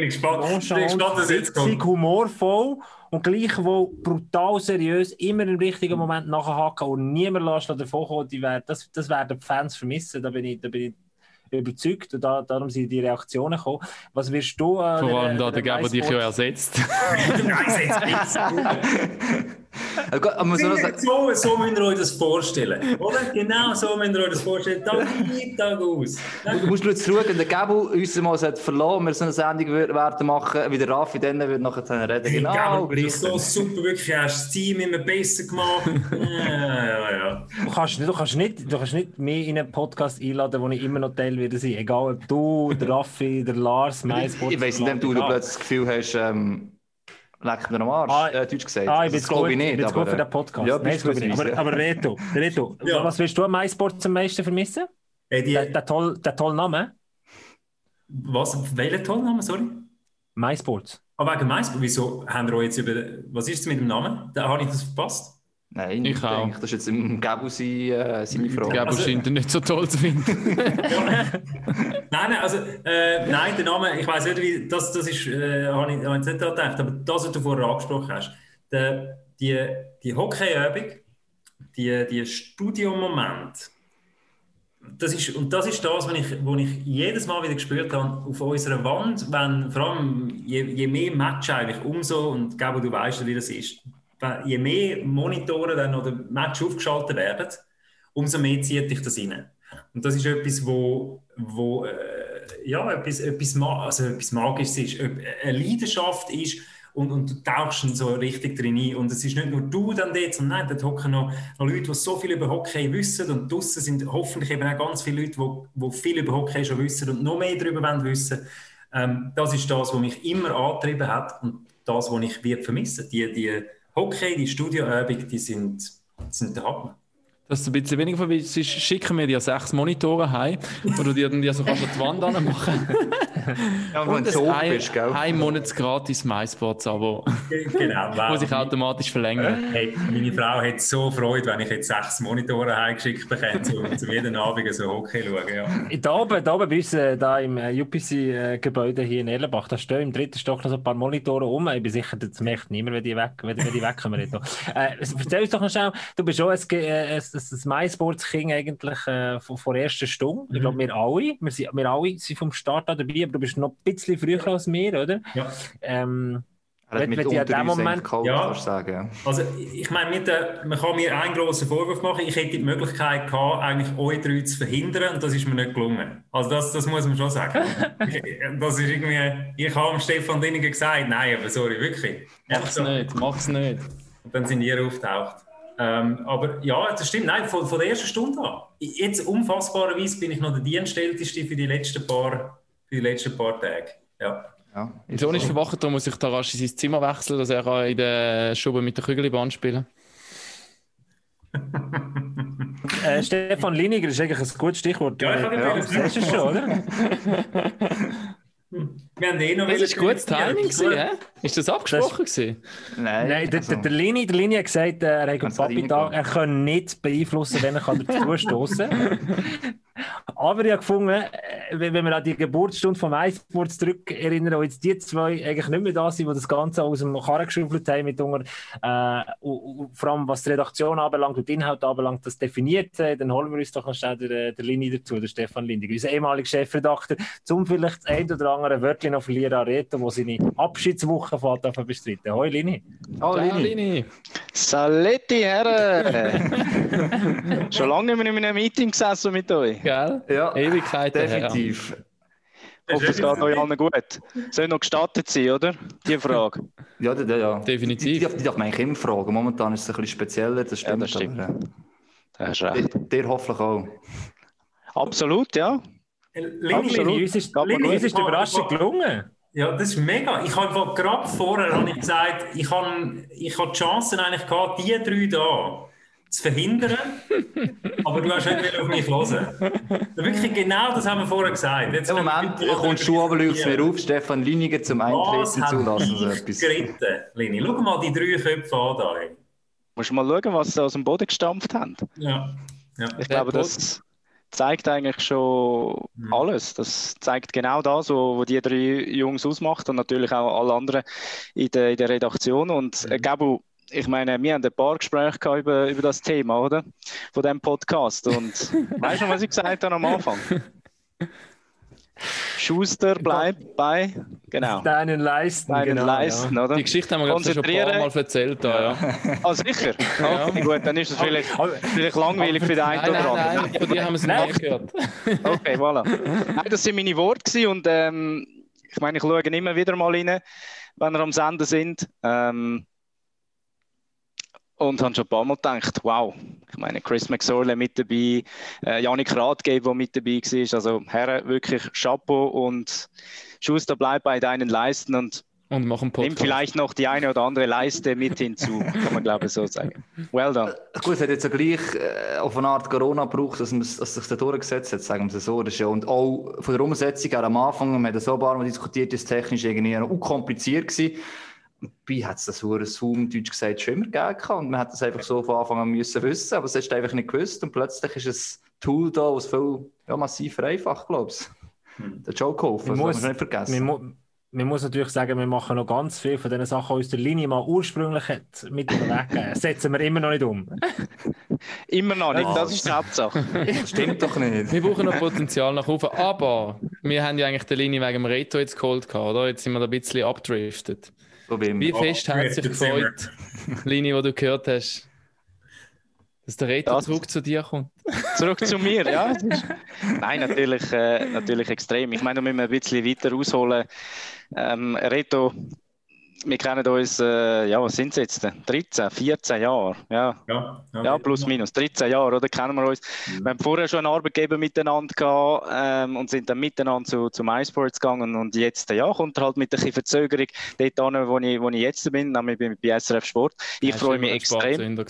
witzig, humorvoll und gleichwohl brutal seriös, immer im richtigen Moment nachhaken und niemand lässt davon kommen. Die werden, das, das werden die Fans vermissen, da bin ich, da bin ich überzeugt und da, darum sind die Reaktionen gekommen. Was wirst du... Äh, Vor allem da der- der Geber dich ja ersetzt. Also, aber sagen, So, so müsst ihr euch das vorstellen. Oder? Genau so müsst ihr euch das vorstellen. Tag ein, Tag aus. Du musst nur jetzt schauen, der Gabo uns mal verlassen wir so eine Sendung werden machen, wie der Raffi dann wird nachher reden. Genau, Genau, gleich. so super, wirklich. Hast das Team immer besser gemacht. Ja, ja, ja. Du kannst, du, kannst nicht, du kannst nicht mehr in einen Podcast einladen, wo ich immer noch Teil werde sein. Egal ob du, der Raffi, der Lars, mein Sport. Ich weiss nicht, ob du, du plötzlich das Gefühl hast, ähm, leck mir am Arsch, Ah, äh, Deutsch gesagt. Ah, ich bin das glaube gut, ich ich nicht. bin jetzt aber, gut für den Podcast. Ja, Nein, ich nicht. Aber, aber Reto, Reto Ja. was willst du am MySports am meisten vermissen? Hey, die, Der, der, toll, der tolle Name? was? Welcher Tollname, sorry? MySports. Aber wegen MySpace, wieso haben wir jetzt über. Was ist es mit dem Namen? Da habe ich das verpasst. Nein, Ich auch. denke, das ist jetzt im Gabo sein, äh, seine Frage. Geber Also- scheint nicht so toll zu finden. nein, nein, also, äh, nein, der Name, ich weiß nicht, wie, das, das ist, äh, habe ich, habe ich jetzt nicht daran gedacht, aber das, was du vorher angesprochen hast, der, die, die Hockeyübung, die, die Studiomoment, das ist, und das ist das, was ich, was ich jedes Mal wieder gespürt habe auf unserer Wand, wenn vor allem je, je mehr Match eigentlich umso, und glaube du weißt, wie das ist, je mehr Monitore dann oder Match aufgeschaltet werden, umso mehr zieht dich das rein. Und das ist etwas, wo, wo äh, ja, etwas, etwas, also etwas Magisches ist, eb- eine Leidenschaft ist und, und du tauchst so richtig drin ein. Und es ist nicht nur du dann dort, sondern nein, dort hocken noch, noch Leute, die so viel über Hockey wissen und draussen sind hoffentlich eben auch ganz viele Leute, die, die viel über Hockey schon wissen und noch mehr darüber wollen wissen. Ähm, das ist das, was mich immer angetrieben hat und das, was ich wird vermissen. Die, die Hockey, die Studioübung, die sind, sind der Hammer. Dass du ein bisschen weniger verwirrt ist, schicken wir dir sechs Monitore heim, wo du dir dann die so kannst an die Wand anmachen Ja, wenn Und du so ein, bist, gell? ein Monats gratis MySports-Abo, Genau, wow. muss ich automatisch verlängern. Hey, meine Frau hat so Freude, wenn ich jetzt sechs Monitore heimgeschickt bekomme, um zu jeden Abend so Hockey zu schauen. Ja. Da oben, da oben bei uns, äh, da im äh, UPC-Gebäude hier in Erlenbach, da stehen im dritten Stock noch so ein paar Monitore um. Ich bin sicher, das merkt niemand, wenn die weg, wenn, wenn die wegkommen. Äh, erzähl uns doch noch schnell, du bist schon ein, äh, ein, ein, ein MySports-King eigentlich äh, von, von der ersten Stunde. Ich glaube, wir alle, wir, sind, wir alle sind vom Start an dabei, aber du bist noch ein bisschen früher als wir, oder? Ja. Ähm, Er hat Wenn- mit dem Moment- Ja. sagen. Also, ich meine, mit der, man kann mir einen grossen Vorwurf machen. Ich hätte die Möglichkeit gehabt, eigentlich euch drei zu verhindern und das ist mir nicht gelungen. Also, das, das muss man schon sagen. ich, das ist irgendwie, ich habe dem Stefan Dinniger gesagt, nein, aber sorry, wirklich. Mach's so. nicht, mach's nicht. Und dann sind ihr auftaucht. Ähm, aber ja, das stimmt. Nein, von, von der ersten Stunde an. Jetzt unfassbarerweise bin ich noch der Dienstälteste für die letzten paar, für die letzten paar Tage. Ja. Ja, Mein Sohn ist verwacht, darum muss ich da rasch in sein Zimmer wechseln, dass er kann in der Stube mit der Kügelbahn spielen äh, Stefan Liniger ist eigentlich ein gutes Stichwort. Ja, ich habe ja, das schon, oder? Wir haben eh noch Das ist gutes Timing, gewesen, hä? Ist das abgesprochen gewesen? Nein, Nein, der, also, der, der Lini, der Lini hat gesagt, äh, er hat du Papi? Tag, er kann nicht beeinflussen, wenn er kann dazu stoßen Aber ich habe gefunden, äh, wenn wir an die Geburtsstunde vom iSports zurück erinnern, wo jetzt die zwei eigentlich nicht mehr da sind, die das Ganze aus dem Karren geschaufelt haben, mit Hunger, äh, und, und vor allem was die Redaktion anbelangt und den Inhalt anbelangt, das definiert, äh, dann holen wir uns doch noch schnell den, äh, den Lini dazu, der Stefan Lindig, unser ehemaliger Chefredakteur, zum vielleicht das ein oder andere Wörtchen noch verlieren an Reto, wo seine Abschiedswoche fährt auf bestreiten. Hoi Lini. Ciao, Lini. Lini. Saletti, Herren! Schon lange nicht mehr in einem Meeting gesessen mit euch. Gell? Ja, Ewigkeiten her. definitiv. Ich hoffe, es geht euch allen gut. Soll noch gestattet sein, oder? Die Frage. Ja, ja, ja. Definitiv. Die, die, darf- die darf man eigentlich immer fragen. Momentan ist es ein bisschen spezieller, das stimmt. das stimmt. aber, hast du äh, recht. dir, dir hoffentlich auch. Absolut, ja. Lini, uns ist, uns ist die. Überraschung gelungen. Ja, das ist mega. Ich habe gerade vorher habe ich gesagt, ich habe, ich habe die Chancen eigentlich gehabt, die drei da zu verhindern, aber du hast nicht mehr auf mich hören. Wirklich genau das haben wir vorher gesagt. Jetzt Im Moment kommst du aber leuchtet mir auf, Stefan Liniger zum Was Eintreten hat zulassen. So dich etwas. geritten, Lini? Schau mal die drei Köpfe an da. ey. Musst mal schauen, was sie aus dem Boden gestampft haben. Ja. ja. Ich glaube, das zeigt eigentlich schon alles. Das zeigt genau das, was die drei Jungs ausmacht und natürlich auch alle anderen in der, in der Redaktion. Und äh, Gabu, ich meine, wir haben ein paar Gespräche gehabt über, über das Thema, oder? Von diesem Podcast. Und weißt du, was ich gesagt habe am Anfang? Schuster bleibt bei, genau, Deinen Leisten. deinen genau, Leisten, oder? Die Geschichte haben wir ich schon ein paar. Mal erzählt. Da, ja. Ah, sicher? Okay, gut, dann ist es vielleicht, vielleicht langweilig für den einen Nein, oder nein, anderen. nein, von dir haben wir es noch nie gehört. Okay, voilà. Nein, das sind meine Worte und ähm, ich meine, ich schaue immer wieder mal rein, wenn wir am Senden sind. Ähm, und habe schon ein paar Mal gedacht, wow, ich meine, Chris McSorley mit dabei, äh, Janik Rathgeber, der mit dabei war. Also, Herren, wirklich Chapeau und Schuster bleibt bei deinen Leisten und Und machen nimm Podcast. vielleicht noch die eine oder andere Leiste mit hinzu, kann man glaube ich so sagen. Well done. Gut, es hat jetzt ja gleich äh, auf eine Art Corona gebraucht, dass, man es- sich da durchgesetzt hat, sagen wir es so. Das ist ja, und auch von der Umsetzung auch am Anfang, wir haben so ein paar Mal diskutiert, ist technisch irgendwie noch unkompliziert gewesen. Dabei hat es das hure Zoom, Deutsch gesagt, schon immer gegeben und man hat das einfach so von Anfang an müssen wissen, aber es hast du einfach nicht gewusst und plötzlich ist ein Tool da, das viel ja, massiv vereinfacht, glaube ich. Der Joe Man das muss- man nicht Man, vergessen. mu man muss natürlich sagen, wir machen noch ganz viel von den Sachen, die uns der Linie mal ursprünglich hat, mit überlegen. setzen wir immer noch nicht um. Immer noch nicht, das ist die Hauptsache. Stimmt doch nicht. Wir brauchen noch Potenzial nach oben. Aber wir haben ja eigentlich die Linie wegen dem Reto jetzt geholt, oder? Jetzt sind wir da ein bisschen abdriftet. Problem. Wie fest hat sich gefreut, Linie, die du gehört hast, dass der Reto Das- zurück zu dir kommt? Zurück zu mir, ja. Nein, natürlich, äh, natürlich extrem. Ich meine, da müssen wir ein bisschen weiter ausholen. Ähm, Reto, wir kennen uns, äh, ja, was sind es jetzt? 13, 14 Jahre, ja. Ja, Ja, plus minus 13 Jahre, oder? Kennen wir uns. Wir haben vorher schon einen Arbeitgeber miteinander gehabt ähm, und sind dann miteinander zu, zu MySports gegangen und jetzt, ja, kommt er halt mit ein bisschen Verzögerung dort an, wo ich, wo ich jetzt bin, nämlich bei, bei SRF Sport. Ich Er freue mich extrem.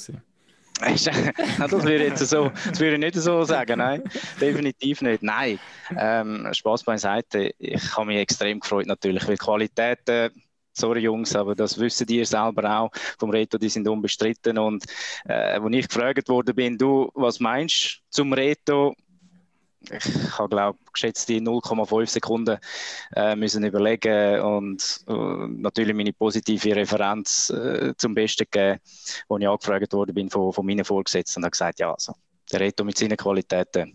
Das würde ich jetzt so, das würde ich nicht so sagen, nein, definitiv nicht. Nein, ähm, Spaß beiseite. Ich habe mich extrem gefreut natürlich, weil die Qualität, äh, sorry Jungs, aber das wissen ihr selber auch vom Reto, die sind unbestritten und äh, als ich gefragt worden bin, du, was meinst du zum Reto? Ich habe, glaube geschätzt die 0,5 Sekunden äh, müssen überlegen und äh, natürlich meine positive Referenz äh, zum Besten geben, wo ich angefragt worden bin von, von meinen Vorgesetzten und habe gesagt, ja, also, der Reto mit seinen Qualitäten.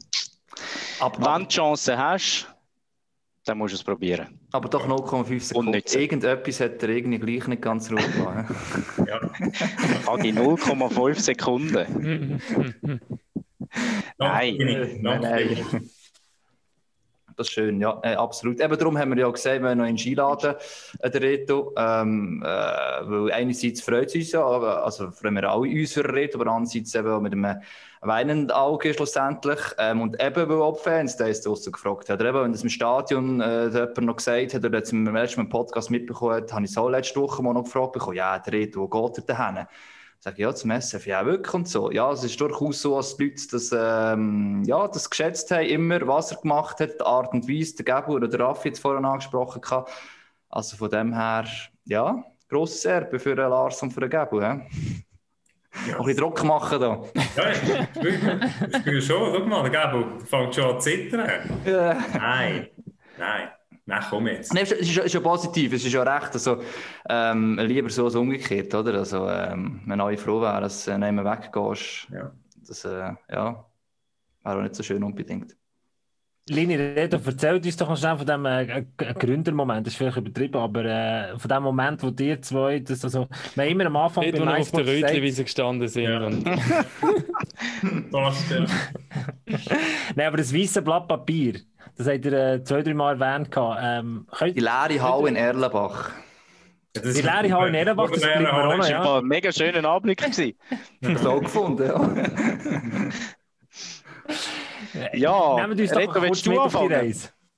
Aber, Wenn du die Chance hast, dann musst du es probieren. aber doch 0,5 Sekunden. Unnütze. Irgendetwas hat er irgendwie gleich nicht ganz ruhig gelassen. Ja. Agi 0,5 Sekunden. Nein, nein, nein. Das ist schön, ja, äh, absolut. Eben darum haben wir ja gesehen, wir wollen noch in den Skiladen, äh, der Reto. Ähm, äh, weil einerseits freut es uns ja, also freuen wir alle uns für Reto, aber andererseits eben auch mit einem weinenden Auge schlussendlich. Ähm, und eben, weil auch Fans da ist draussen gefragt haben. Eben, wenn das im Stadion äh, jemand noch gesagt hat, oder jetzt im letzten Podcast mitbekommen hat, habe ich so letzte Woche mal noch gefragt bekommen, ja, der Reto, wo geht er denn hin? Sag ich, ja, zum SF, ja, wirklich und so. Ja, es ist durchaus so, dass die Leute das, ähm, ja, das geschätzt haben, immer, was er gemacht hat, die Art und Weise, der Gebu oder der Raffi jetzt vorhin angesprochen hat. Also von dem her, ja, grosses Erbe für den Lars und für den Gebu. Ja. Noch ein bisschen Druck machen da. Ja, ich spüre, schon, guck mal, der Gabo fängt schon an zu zittern. Ja. Nein, nein, nein, komm jetzt. Nein, es ist, es ist ja positiv, es ist ja recht. Also, ähm, lieber so als umgekehrt, oder? Also, ähm, wenn alle froh wären, dass du äh, nicht mehr weggehst, Ja. das, äh, ja, wäre auch nicht so schön unbedingt. Lini, Reto, erzähl uns doch noch schnell von dem äh, Gründermoment. Das ist vielleicht übertrieben, aber äh, von dem Moment, wo ihr zwei, das also, wir immer am Anfang Dort, wo wir auf der Rötliwiese gestanden sind. Ja. Und Passt, ja. Nein, aber das weiße Blatt Papier, das habt ihr äh, zwei, drei Mal erwähnt. Ähm, könnt, Die leere Halle in Erlenbach. Das Die leere Halle in Erlenbach, das bleibt mir auch noch, ist ja. War ein mega schöner Anblick gewesen. Das auch gefunden, ja. Ja, Nehmt uns doch Reto, willst du anfangen?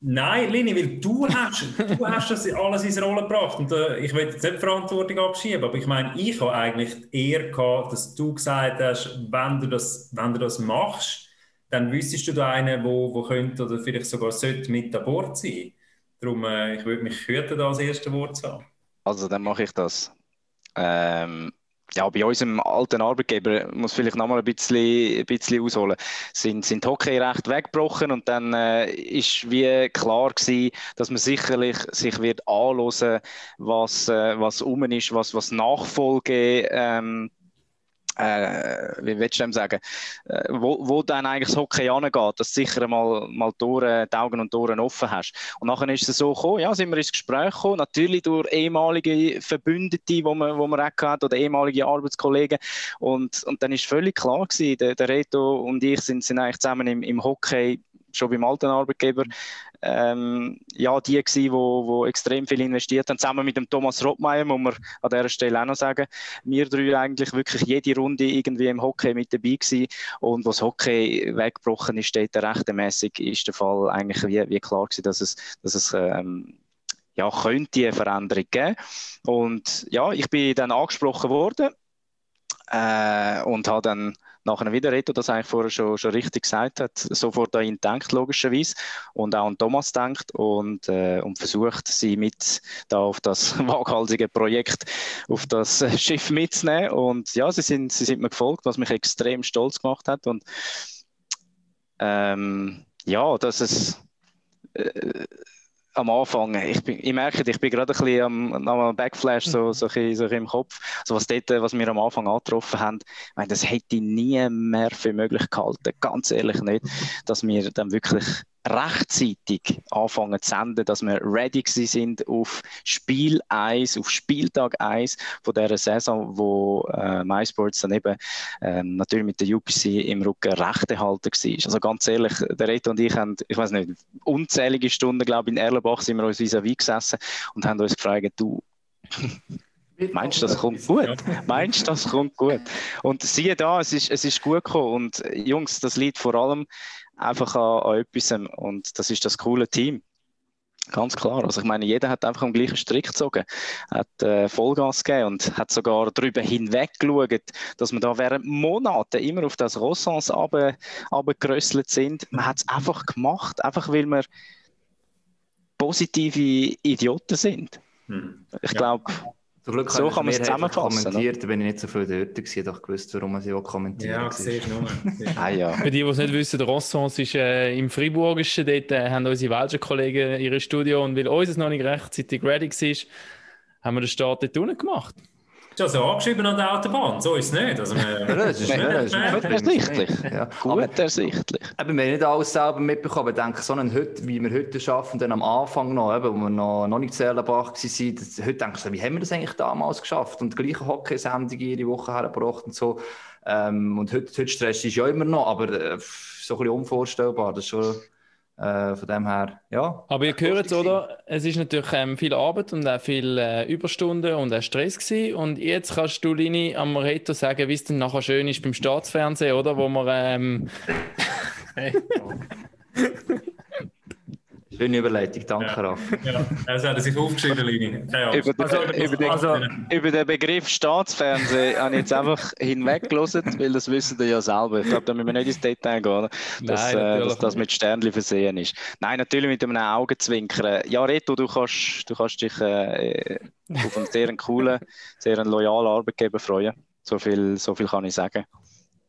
Nein, Lini, weil du hast, du hast das alles in seine Rolle gebracht. Und äh, ich will jetzt nicht die Verantwortung abschieben, aber ich meine, ich habe eigentlich eher gehabt, dass du gesagt hast, wenn du das, wenn du das machst, dann wüsstest du da einen, wo, wo könnte oder vielleicht sogar sollte mit an Bord sein. Darum, äh, ich würde mich hüten, da als erste Wort zu haben. Also, dann mache ich das. Ähm, ja, bei unserem alten Arbeitgeber muss vielleicht noch mal ein bisschen, ein bisschen ausholen. Sind, sind die Hockey recht weggebrochen und dann äh, ist wie klar gewesen, dass man sicherlich sich wird anhören, was äh, was um ist, was was Nachfolge ähm, äh, wie willst du dem sagen, äh, wo, wo dann eigentlich das Hockey angeht, dass du sicher mal, mal die, die Augen und die Ohren offen hast. Und nachher ist es so gekommen, ja, sind wir ins Gespräch gekommen, natürlich durch ehemalige Verbündete, die man, wo man auch hat, oder ehemalige Arbeitskollegen. Und, und dann ist völlig klar gewesen, der, der Reto und ich sind, sind eigentlich zusammen im, im Hockey schon beim alten Arbeitgeber ähm, ja, die gewesen, wo, wo extrem viel investiert haben, zusammen mit dem Thomas Rottmeier, muss man an dieser Stelle auch noch sagen. Wir drei eigentlich wirklich jede Runde irgendwie im Hockey mit dabei gewesen. Und was Hockey weggebrochen ist, steht rechtmäßig, ist der Fall eigentlich wie, wie klar gewesen, dass es, dass es ähm, ja, könnte eine Veränderung geben. Und ja, ich bin dann angesprochen worden äh, und habe dann nachher wieder Reto, das eigentlich vorher schon, schon richtig gesagt hat, sofort an ihn gedacht, logischerweise, und auch an Thomas denkt und, äh, und versucht, sie mit da auf das waghalsige Projekt, auf das Schiff mitzunehmen. Und ja, sie sind, sie sind mir gefolgt, was mich extrem stolz gemacht hat. Und ähm, ja, dass es äh, am Anfang, ich, bin, ich merke, ich bin gerade ein bisschen am, am Backflash so, so, ein bisschen, so ein bisschen im Kopf. Also was, dort, was wir am Anfang angetroffen haben, ich meine, das hätte ich nie mehr für möglich gehalten. Ganz ehrlich nicht, dass wir dann wirklich rechtzeitig anfangen zu senden, dass wir ready sind auf Spiel 1, auf Spieltag 1 von dieser Saison, wo äh, MySports dann eben ähm, natürlich mit der UPC im Rücken recht erhalten war. Also ganz ehrlich, der Reto und ich haben, ich weiß nicht, unzählige Stunden, glaube ich, in Erlenbach sind wir uns vis-à-vis gesessen und haben uns gefragt, du, Meinst du, das kommt gut? Meinst du, das kommt gut? Und siehe da, es ist, es ist gut gekommen. Und Jungs, das liegt vor allem einfach an, an etwas. Und das ist das coole Team. Ganz klar. Also ich meine, jeder hat einfach am gleichen Strick gezogen, hat äh, Vollgas gegeben und hat sogar darüber hinweg geschaut, dass wir da während Monaten immer auf das Rossens runtergerösselt sind. Man hat es einfach gemacht, einfach weil wir positive Idioten sind. Hm. Ich Ja. glaube, Zum Glück So kann man es ich zusammenfassen, kommentiert, da bin ich nicht so viel dort gewesen, ich doch gewusst, warum man sie auch kommentiert. Ja, siehst du nur. ah ja. Für die, die es nicht wissen, der Rossons ist äh, im Friburgischen. Dort äh, haben unsere welschen Kollegen ihre Studio und weil unseres noch nicht rechtzeitig ready war, haben wir den Start dort unten gemacht. Ist also angeschrieben an der Autobahn, so ist es nicht. Also, Ja, das ist, ja, das ist Gut ersichtlich. Ja. Aber Gut ersichtlich. eben, wir haben nicht alles selber mitbekommen. Ich denke, so einen heute, wie wir heute schaffen, dann am Anfang noch, eben, wo wir noch, noch nicht Zellenbach waren, das, heute denke ich so, wie haben wir das eigentlich damals geschafft? Und gleich eine Hockey-Sendung jede Woche hergebracht und so. Ähm, und heute, heute Stress ist ja immer noch, aber äh, so ein bisschen unvorstellbar. Das ist schon äh, von dem her, ja. Aber ihr hört es, oder? Es ist natürlich ähm, viel Arbeit und auch viel äh, Überstunden und auch Stress gewesen. Und jetzt kannst du, Lini, am Reto sagen, wie es dann nachher schön ist beim Staatsfernsehen, oder? Wo man ähm, Schöne Überleitung, danke, Ja. Raf. ja, also hat er sich aufgeschrieben, Lini. Über, den- Also, über, den, also- über den Begriff Staatsfernsehen habe ich jetzt einfach hinweggelesen, weil das wissen ihr ja selber. Ich glaube, da müssen wir nicht ins Detail gehen, oder? dass, Nein, äh, dass das mit Sternli versehen ist. Nein, natürlich mit einem Augenzwinkern. Ja, Reto, du kannst, du kannst dich äh, auf einen sehr coolen, sehr loyalen Arbeitgeber freuen. So viel, so viel kann ich sagen.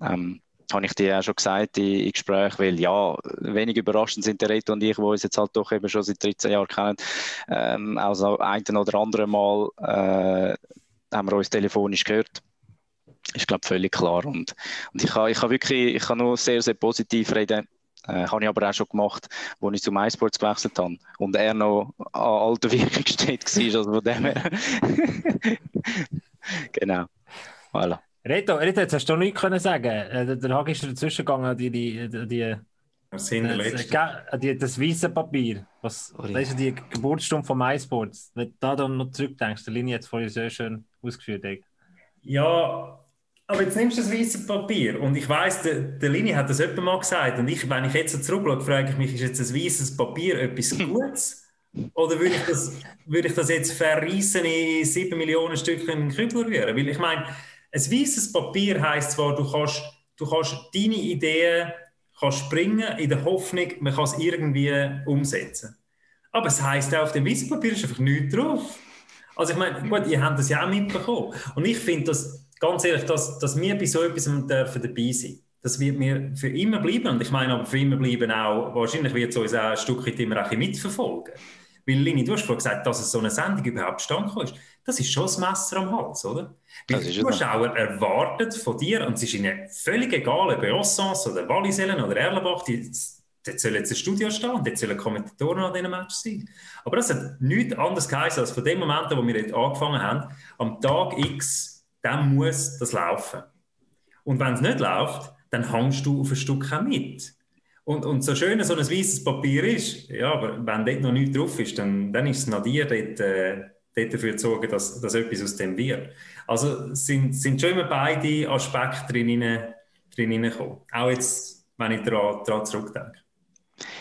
Ähm, habe ich dir ja schon gesagt in, in Gesprächen, weil ja, wenig überraschend sind der Reto und ich, die uns jetzt halt doch eben schon seit 13 Jahren kennen, ähm, also ein oder andere Mal äh, haben wir uns telefonisch gehört. Ist, glaube völlig klar. Und, und ich kann, ich wirklich, ich kann nur sehr, sehr positiv reden. Äh, habe ich aber auch schon gemacht, als ich zu MySports gewechselt habe. Und er noch an alter Wirkung steht also von dem her. genau. Voilà. Reto, Reto, jetzt hast du noch nichts können sagen. Äh, Der, der Hagi ist dazwischen gegangen, die, die, die, die, Das das, äh, die, das weiße Papier. Was, Sorry. das ist die Geburtsstunde von MySports. Wenn du da dann noch zurückdenkst, der Linie hat es vorhin sehr schön ausgeführt. Ey. Ja, aber jetzt nimmst du das weiße Papier und ich weiss, der, der Lini hat das jemand mal gesagt und ich, wenn ich jetzt so zurückschaue, frage ich mich, ist jetzt ein weißes Papier etwas Gutes? Oder würde ich das, würde ich das jetzt verreissen in sieben Millionen Stückchen in den Kübel rühren? Weil ich meine, ein weißes Papier heisst zwar, du kannst, du kannst deine Ideen kannst bringen in der Hoffnung, man kann es irgendwie umsetzen. Aber es heisst auch, auf dem weißen Papier ist einfach nichts drauf. Also ich meine, gut, ihr habt das ja auch mitbekommen. Und ich finde das, ganz ehrlich, dass, dass wir bei so etwas dürfen dabei sein Das wird mir für immer bleiben. Und ich meine aber für immer bleiben auch, wahrscheinlich wird es uns auch ein Stück weit immer auch mitverfolgen. Weil, Lini, du hast vorhin gesagt, dass es so eine Sendung überhaupt stand ist. Das ist schon das Messer am Hals, oder? Weil die. Zuschauer erwarten von dir, und es ist ihnen völlig egal, ob Rossens oder Wallisellen oder Erlenbach, die, dort soll jetzt ein Studio stehen und dort sollen Kommentatoren an diesem Match sein. Aber das hat nichts anderes geheißen, als von dem Moment, wo wir dort angefangen haben, am Tag X, dann muss das laufen. Und wenn es nicht läuft, dann hängst du auf ein Stück auch mit. Und, und so schön so ein weißes Papier ist, ja, aber wenn dort noch nichts drauf ist, dann, dann ist es nach dir, dort, äh, dort dafür zu sorgen, dass, dass etwas aus dem wird. Also sind, sind schon immer beide Aspekte drin, drin gekommen. Auch jetzt, wenn ich daran, daran zurückdenke.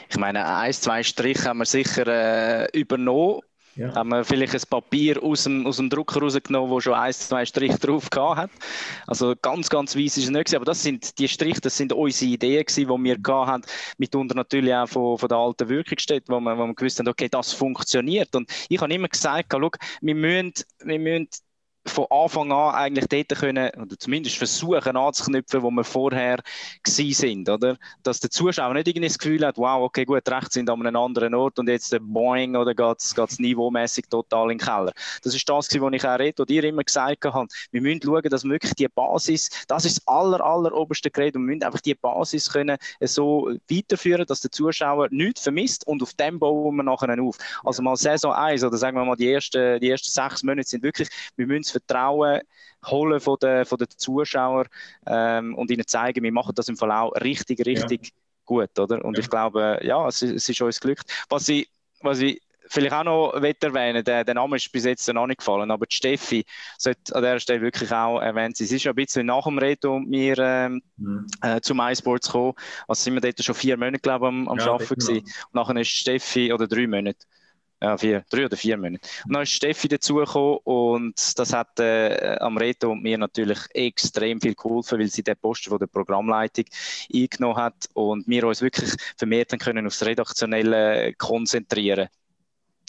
Ich meine, ein, zwei Striche haben wir sicher äh, übernommen. Ja. Haben wir vielleicht ein Papier aus dem, aus dem Drucker rausgenommen, wo schon ein, zwei Striche drauf hat. Also ganz, ganz weiss ist es nicht. Aber das sind die Striche, das sind unsere Ideen gewesen, die wir haben. Mitunter natürlich auch von, von der alten Wirkungsstätte, wo wir, wo wir gewusst haben, okay, das funktioniert. Und ich habe immer gesagt, schau, wir müssen, wir müssen von Anfang an eigentlich dort können, oder zumindest versuchen anzuknüpfen, wo wir vorher gewesen sind, oder? Dass der Zuschauer nicht irgendwie das Gefühl hat, wow, okay, gut, rechts sind an einem anderen Ort und jetzt der Boing oder geht es niveaumäßig total in den Keller. Das ist das, was ich auch rede, was ihr immer gesagt habt. Wir müssen schauen, dass wirklich die Basis, das ist das aller, aller Gerät und wir müssen einfach die Basis können so weiterführen, dass der Zuschauer nichts vermisst und auf dem bauen wir nachher auf. Also mal Saison 1 oder sagen wir mal die ersten, die ersten sechs Monate sind wirklich, wir müssen Vertrauen holen von den, von den Zuschauern ähm, und ihnen zeigen, wir machen das im auch richtig, richtig ja. gut, oder? Und ja. ich glaube, ja, es, es, ist uns glückt. Was ich, was ich vielleicht auch noch erwähnen der, der Name ist bis jetzt noch nicht gefallen, aber die Steffi sollte an der Stelle wirklich auch erwähnt sein. Sie ist ja ein bisschen nach dem Reto mit mir ähm, mhm. äh, zum iSports gekommen. Also sind wir dort schon vier Monate, glaube ich, am, am ja, Arbeiten gewesen. Und nachher ist Steffi, oder drei Monate, ja, vier, drei oder vier Monate. Und dann ist Steffi dazugekommen und das hat äh, am Reto und mir natürlich extrem viel geholfen, weil sie den Posten von der Programmleitung eingenommen hat und wir uns wirklich vermehrt können aufs Redaktionelle konzentrieren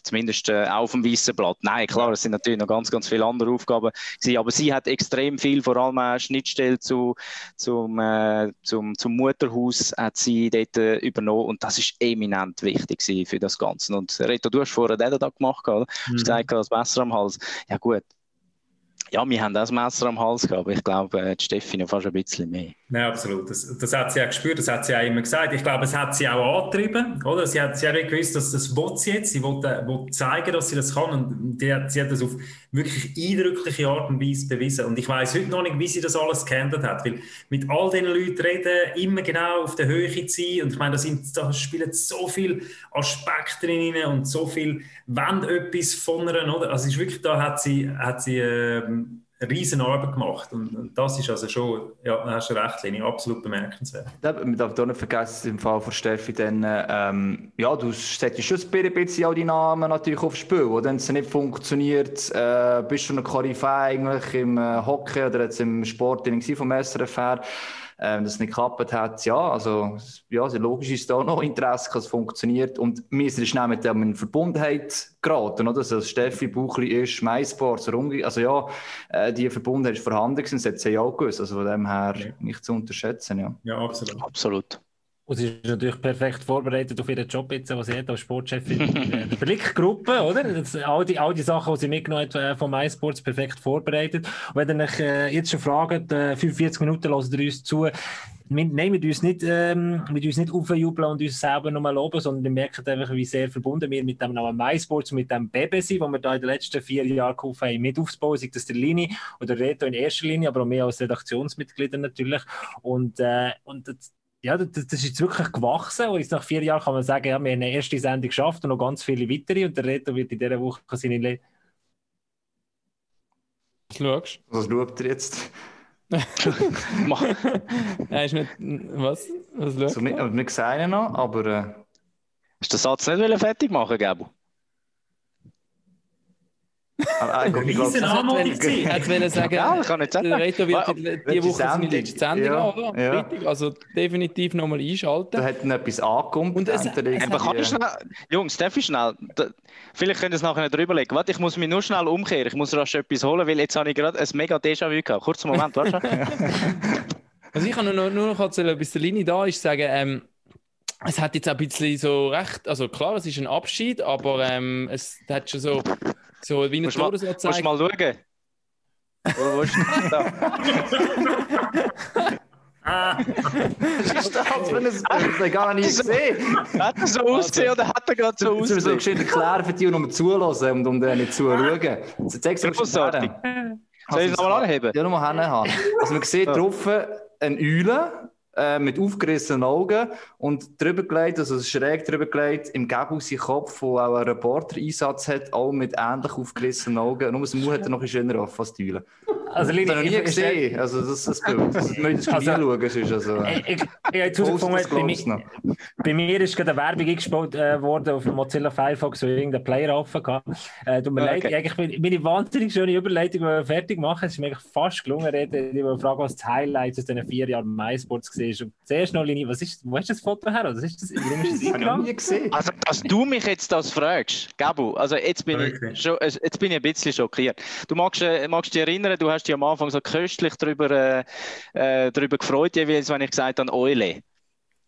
zumindest äh, auf dem weißen Blatt. Nein, klar, es sind natürlich noch ganz, ganz viele andere Aufgaben gewesen, aber sie hat extrem viel, vor allem auch Schnittstelle zu, zum, äh, zum, zum Mutterhaus hat sie dort äh, übernommen und das ist eminent wichtig für das Ganze. Und Reto, du hast vorher den da gemacht, oder? Du hast gesagt, das Messer am Hals. Ja gut, ja, wir haben das Messer am Hals gehabt, aber ich glaube, äh, die Steffi noch fast ein bisschen mehr. Ja, absolut. Das, das hat sie auch gespürt, das hat sie auch immer gesagt. Ich glaube, es hat sie auch angetrieben, oder? Sie hat, sie hat gewusst, dass das will sie jetzt. Sie wollte, will zeigen, dass sie das kann und die sie hat das auf wirklich eindrückliche Art und Weise bewiesen. Und ich weiß heute noch nicht, wie sie das alles gehandelt hat, weil mit all diesen Leuten reden, immer genau auf der Höhe zu sein und ich meine, da, sind, da spielen so viele Aspekte drin und so viel wenn etwas von einer, oder? Also es ist wirklich, da hat sie, hat sie äh, eine riesen Arbeit gemacht und, und, das ist also schon, ja, hast du recht, Lini, absolut bemerkenswert. Man darf auch nicht vergessen, im Fall von Steffi, dann, ähm, ja, du setzt schon ein bisschen auch die Namen natürlich aufs Spiel, wo dann es nicht funktioniert, äh, bist du eine Koryphäe eigentlich im äh, Hockey oder jetzt im Sport vom SRF her, ähm, dass es nicht geklappt hat. Ja, also, ja, logisch ist da noch Interesse, dass es funktioniert. Und wir sind schnell mit dem in Verbundenheit geraten, oder? Also, Steffi Buchli ist MySports, also ja, äh, die Verbundenheit ist vorhanden gewesen, das hat sie ja auch gewusst. Also von dem her ja. nicht zu unterschätzen, ja. Ja, absolut. Absolut. Und sie ist natürlich perfekt vorbereitet auf ihren Job jetzt, was sie hat als Sportchefin in der Blickgruppe, oder? Das, all, die, all die Sachen, die sie mitgenommen hat äh, von MySports, perfekt vorbereitet. Und wenn ihr euch äh, jetzt schon fragt, äh, 45 Minuten lassen ihr uns zu, wir, nein, wir uns nicht, ähm, wir uns nicht aufjubeln und uns selber nochmal loben, sondern wir merken einfach, wie sehr verbunden wir mit dem Namen MySports und mit dem Baby sind, wo wir da in den letzten vier Jahren geholfen haben, mit aufzubauen, sei das der Lini oder Reto in erster Linie, aber auch mehr als Redaktionsmitglieder natürlich. Und, äh, und das, ja, das, das, ist jetzt wirklich gewachsen. Und jetzt nach vier Jahren kann man sagen, ja, wir haben eine erste Sendung geschafft und noch ganz viele weitere. Und der Reto wird in dieser Woche seine. Le Was schaust Was schaut er jetzt? er ist nicht. Was? Was schaut so, wir, wir sehen ihn noch, aber. Äh... Hast du den Satz nicht fertig machen, Gabo? Ah, ich Riesen Anmodung gewesen. Er wollte sagen, ja, kann nicht sagen. der Reto wird die, die Woche seine letzte Sendung ja, haben, ja. Also definitiv nochmal einschalten. Da hat noch etwas angekommen. Und es, es, aber kann ich schnell, Jungs, Steffi schnell, da, vielleicht könnt ihr es nachher drüber legen. Warte, ich muss mich nur schnell umkehren. Ich muss rasch etwas holen, weil jetzt habe ich gerade ein mega Déjà-vu gehabt. Kurzen Moment, warte Also ich kann nur, nur noch erzählen, bis der Linie da ist, sagen, ähm, es hat jetzt ein bisschen so recht, also klar, es ist ein Abschied, aber ähm, es hat schon so so wie ein Todesanzeige. Musst du mal schauen. Wo, wo ist da? Ah. Was ist das? Wenn es, das gar nicht gesehen. Hat er so ausgesehen oder hat er gerade so ausgesehen? So gescheit erklären für die, nur zulassen und um denen zuzuschauen. Zeig es uns Soll ich es nochmal anheben? Ja, nochmal hinhaben. Also man sieht drauf eine Eule äh, mit aufgerissenen Augen und drüber gelegt, also schräg drüber gelegt, im Gebus sein Kopf, wo auch ein Reporter-Einsatz hat, auch mit ähnlich aufgerissenen Augen. Nur das Mund hat er noch ein schöner auf als die Also, Das habe ich noch nie ich- ich- gesehen. Also, das, das Bild. Das müsst ihr Also- also, schauen. Also, Ich, ich, ich habe herausgefunden, das bei, du bei mir ist gerade eine Werbung eingespielt äh, worden auf dem Mozilla Firefox, wo irgendein Player offen hatte. Äh, tut mir Ah, leid, okay. eigentlich bin- meine wahnsinnig schöne Überleitung ich fertig machen. Es ist mir eigentlich fast gelungen. Reden. Ich wollte fragen, was das Highlight aus diesen vier Jahren MySports war. Und zuerst noch, Lini, was ist, wo hast du das Foto her? Was ist das? Warum ist eingegangen? gesehen. Also, dass du mich jetzt das fragst, Gabu, also jetzt bin, Okay. ich schon, jetzt bin ich ein bisschen schockiert. Du magst, magst dich erinnern, du hast dich am Anfang so köstlich darüber, äh, äh, darüber gefreut, jeweils, wenn ich gesagt habe, Eule.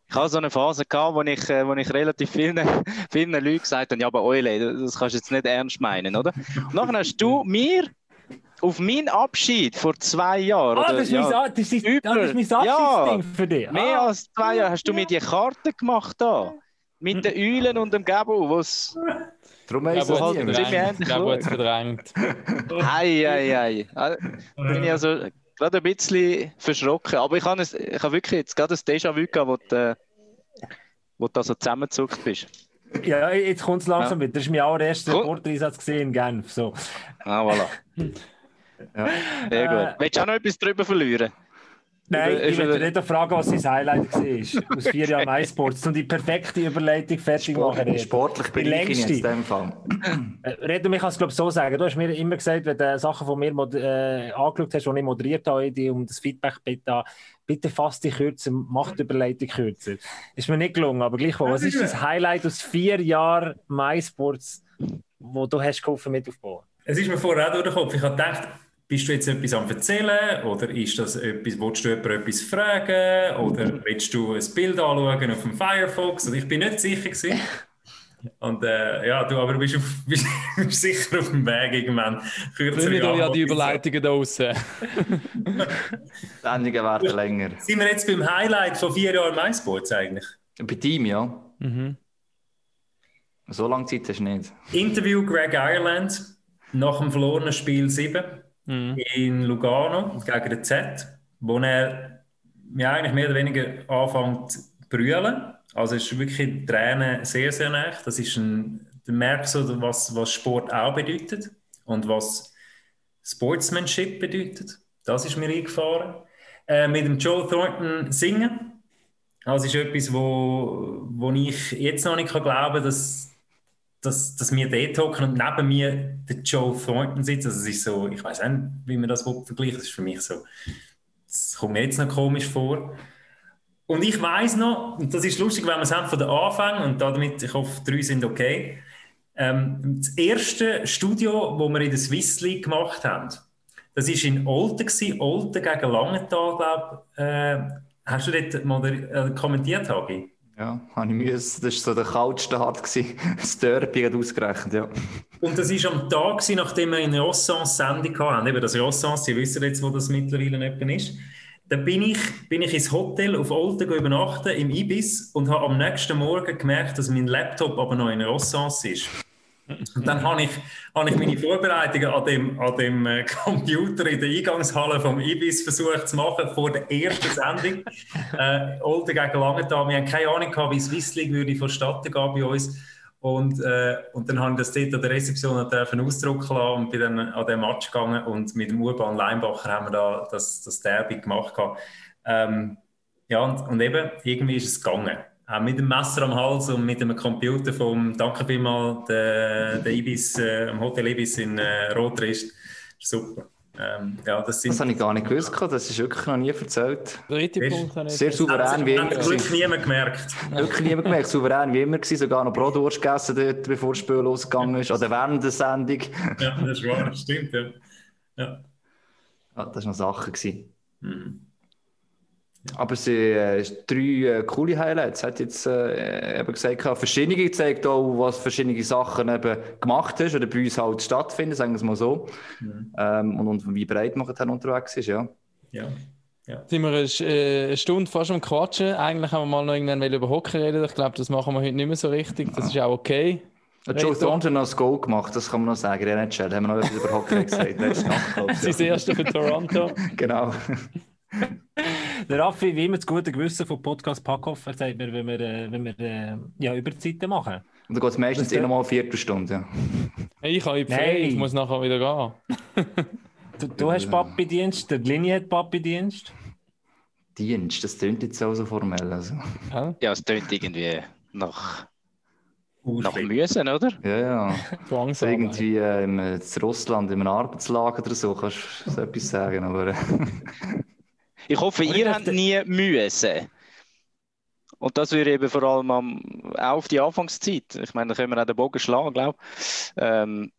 Ich hatte so eine Phase, gehabt, wo ich, äh, wo ich relativ vielen, vielen Leuten gesagt habe, ja, aber Eule, das kannst du jetzt nicht ernst meinen, oder? Und nachher hast du mir auf meinen Abschied vor zwei Jahren, Ah, das ist ja, mein, das ist, ah, das ist mein Über- Ja. Abschiedsding für dich. mehr ah, als zwei Jahre hast du mir die Karte gemacht da. Mit den Eulen und dem Gabu, was Darum hat nie halt mehr. verdrängt. hat es verdrängt. Hei, hei. Ah, bin ich also gerade ein bisschen verschrocken. Aber ich habe, es, ich habe wirklich jetzt gerade ein Déjà-vu gehabt, wo du, äh, wo du so zusammengezuckt bist. Ja, jetzt kommt es langsam Ja. wieder. Das war mein allererster gesehen in Genf. So. Ah, voilà. Ja. Sehr Äh, gut. Willst du auch noch etwas drüber verlieren? Nein, Über- ich möchte nicht fragen, was sein Highlight war. Aus vier Jahren MySports. Um die perfekte Überleitung fertig machen. Sportlich, sportlich bin Die ich jetzt in dem Fall. Äh, Redo, ich kann es glaube so sagen. Du hast mir immer gesagt, wenn du Sachen von mir äh, angeschaut hast, die ich moderiert habe, die um das Feedback bitte bitte fass dich kürzer, mach die Überleitung kürzer. Ist mir nicht gelungen, aber gleichwohl. Was ist das Highlight aus vier Jahren MySports, wo du hast geholfen mit aufbauen? Es ist mir vorher auch durch den Kopf. Ich habe gedacht, bist du jetzt etwas am Erzählen oder ist das etwas, willst du jemanden etwas fragen oder willst du ein Bild anschauen auf dem Firefox? Also ich bin nicht sicher gewesen. Und äh, ja, du aber bist, auf, bist, bist sicher auf dem Weg irgendwann. Kürzer wir doch ja die. Überleitungen da draussen. Die Sendungen werden länger. Sind wir jetzt beim Highlight von vier Jahren MySports eigentlich? Bei Team, ja. Mhm. So lange Zeit hast du nicht. Interview Greg Ireland nach dem verlorenen Spiel 7 Mhm. in Lugano gegen den Z, wo er ja, eigentlich mehr oder weniger anfängt zu brüllen. Also es ist wirklich Tränen sehr, sehr nah. Das ist ein, du merkst so, was, was Sport auch bedeutet und was Sportsmanship bedeutet. Das ist mir eingefahren. Äh, mit dem Joe Thornton singen. Das ist etwas, wo, wo ich jetzt noch nicht glauben kann, dass, dass, dass wir dort hocken und neben mir der Joe Thornton sitzt. Also es ist so, ich weiß nicht, wie man das vergleicht. Das ist für mich so, das kommt mir jetzt noch komisch vor. Und ich weiß noch, und das ist lustig, wenn wir es haben von den Anfängen, und damit, ich hoffe, drei sind okay. Ähm, das erste Studio, das wir in der Swiss League gemacht haben, das war in Olten, Olten gegen Langenthal, glaube ich. Äh, hast du dort moder- äh, kommentiert, Hagi? Ja, habe ich müssen. Das war so der Kaltstart. gewesen. Das Derby hat ausgerechnet, ja. Und das war am Tag, gewesen, nachdem wir in Rossens Sendung hatten. Eben das Rossens, Sie wissen jetzt, wo das mittlerweile etwa ist. Dann bin ich, bin ich ins Hotel auf Olten übernachten, im Ibis, und habe am nächsten Morgen gemerkt, dass mein Laptop aber noch in Rossens ist. Und dann habe ich, habe ich meine Vorbereitungen an dem, an dem äh, Computer in der Eingangshalle vom Ibis versucht zu machen vor der ersten Sendung. äh, Olten gegen Langenthal. Wir haben keine Ahnung gehabt, wie Swiss League würde vonstatten gehen bei uns. Und, äh, und dann habe ich das dort an der Rezeption dürfen ausdrucken lassen und bin dann an den Match gegangen und mit dem Urban Leinbacher haben wir da das, das Derby gemacht. gehabt. Ähm, ja, und, und eben, irgendwie ist es gegangen. Auch mit dem Messer am Hals und mit dem Computer vom, danke vielmals, der, der Ibis, äh, am Hotel Ibis in äh, Rotrist. Super. Ähm, ja, das sind Das habe ich gar nicht gewusst. Das ist wirklich noch nie erzählt. Dritte Punkt Sehr souverän wie immer. Glück gewesen. niemand gemerkt. Wirklich niemand gemerkt. Souverän wie immer. gewesen. Sogar noch Brotwurst gegessen, dort, bevor das Spiel losgegangen ist. Oder während der Sendung. Ja, das ist wahr, das stimmt. Ja. Ja. Ja, das waren noch Sachen. Gewesen. Mhm. Aber es sind äh, drei äh, coole Highlights. Hat jetzt äh, eben gesagt, gehabt, verschiedene gezeigt, auch, was verschiedene Sachen eben gemacht hast oder bei uns halt stattfinden, sagen wir es mal so. Ähm, und, und wie breit man dann unterwegs ist, ja. Ja. sind wir eine, äh, eine Stunde fast am Quatschen. Eigentlich haben wir mal noch irgendwann über Hockey reden. Ich glaube, das machen wir heute nicht mehr so richtig. Das ist auch okay. Hat Joe? Thornton noch das Goal gemacht, das kann man noch sagen. Der NHL, haben wir noch etwas über Hockey gesagt. Letzte Nacht, glaub ich, Sein erste für Toronto. Genau. Der Raffi, wie immer das gute Gewissen vom Podcast Packoff, er sagt mir, wenn wir, äh, wenn wir äh, ja, Überzeiten machen. Und dann geht es meistens eh noch mal eine Viertelstunde. Ja. Hey, Ich habe Ferien, Nein. ich muss nachher wieder gehen. Du, du hast Papi-Dienst, der Linie hat Papi-Dienst. Dienst, das klingt jetzt auch so formell. Also. Ja, es tönt irgendwie nach, nach. Müssen, oder? Ja, ja. Zwangsarbeit. irgendwie äh, im, in Russland in einem Arbeitslager oder so, kannst du so etwas sagen. Aber äh, Ich hoffe, Aber ihr habt nie müssen. Und das würde eben vor allem am, auch auf die Anfangszeit. Ich meine, da können wir auch den Bogen schlagen, glaube ich. Ähm,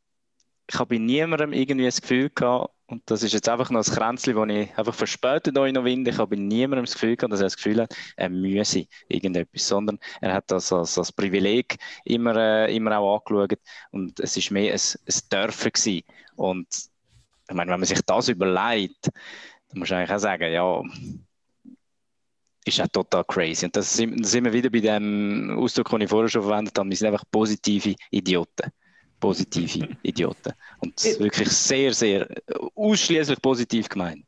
ich habe bei niemandem irgendwie das Gefühl gehabt, und das ist jetzt einfach noch ein Kränzchen, das ich einfach verspätet euch noch winde, ich habe bei niemandem das Gefühl gehabt, dass er das Gefühl hat, er müsse irgendetwas, sondern er hat das als, als Privileg immer, äh, immer auch angeschaut und es ist mehr ein, ein Dürfen gewesen. Und ich meine, wenn man sich das überlegt, dann muss eigentlich auch sagen, ja, ist auch total crazy. Und das sind, da sind wir wieder bei dem Ausdruck, den ich vorher schon verwendet habe. Wir sind einfach positive Idioten. Positive Idioten. Und das ist wirklich sehr, sehr ausschließlich positiv gemeint.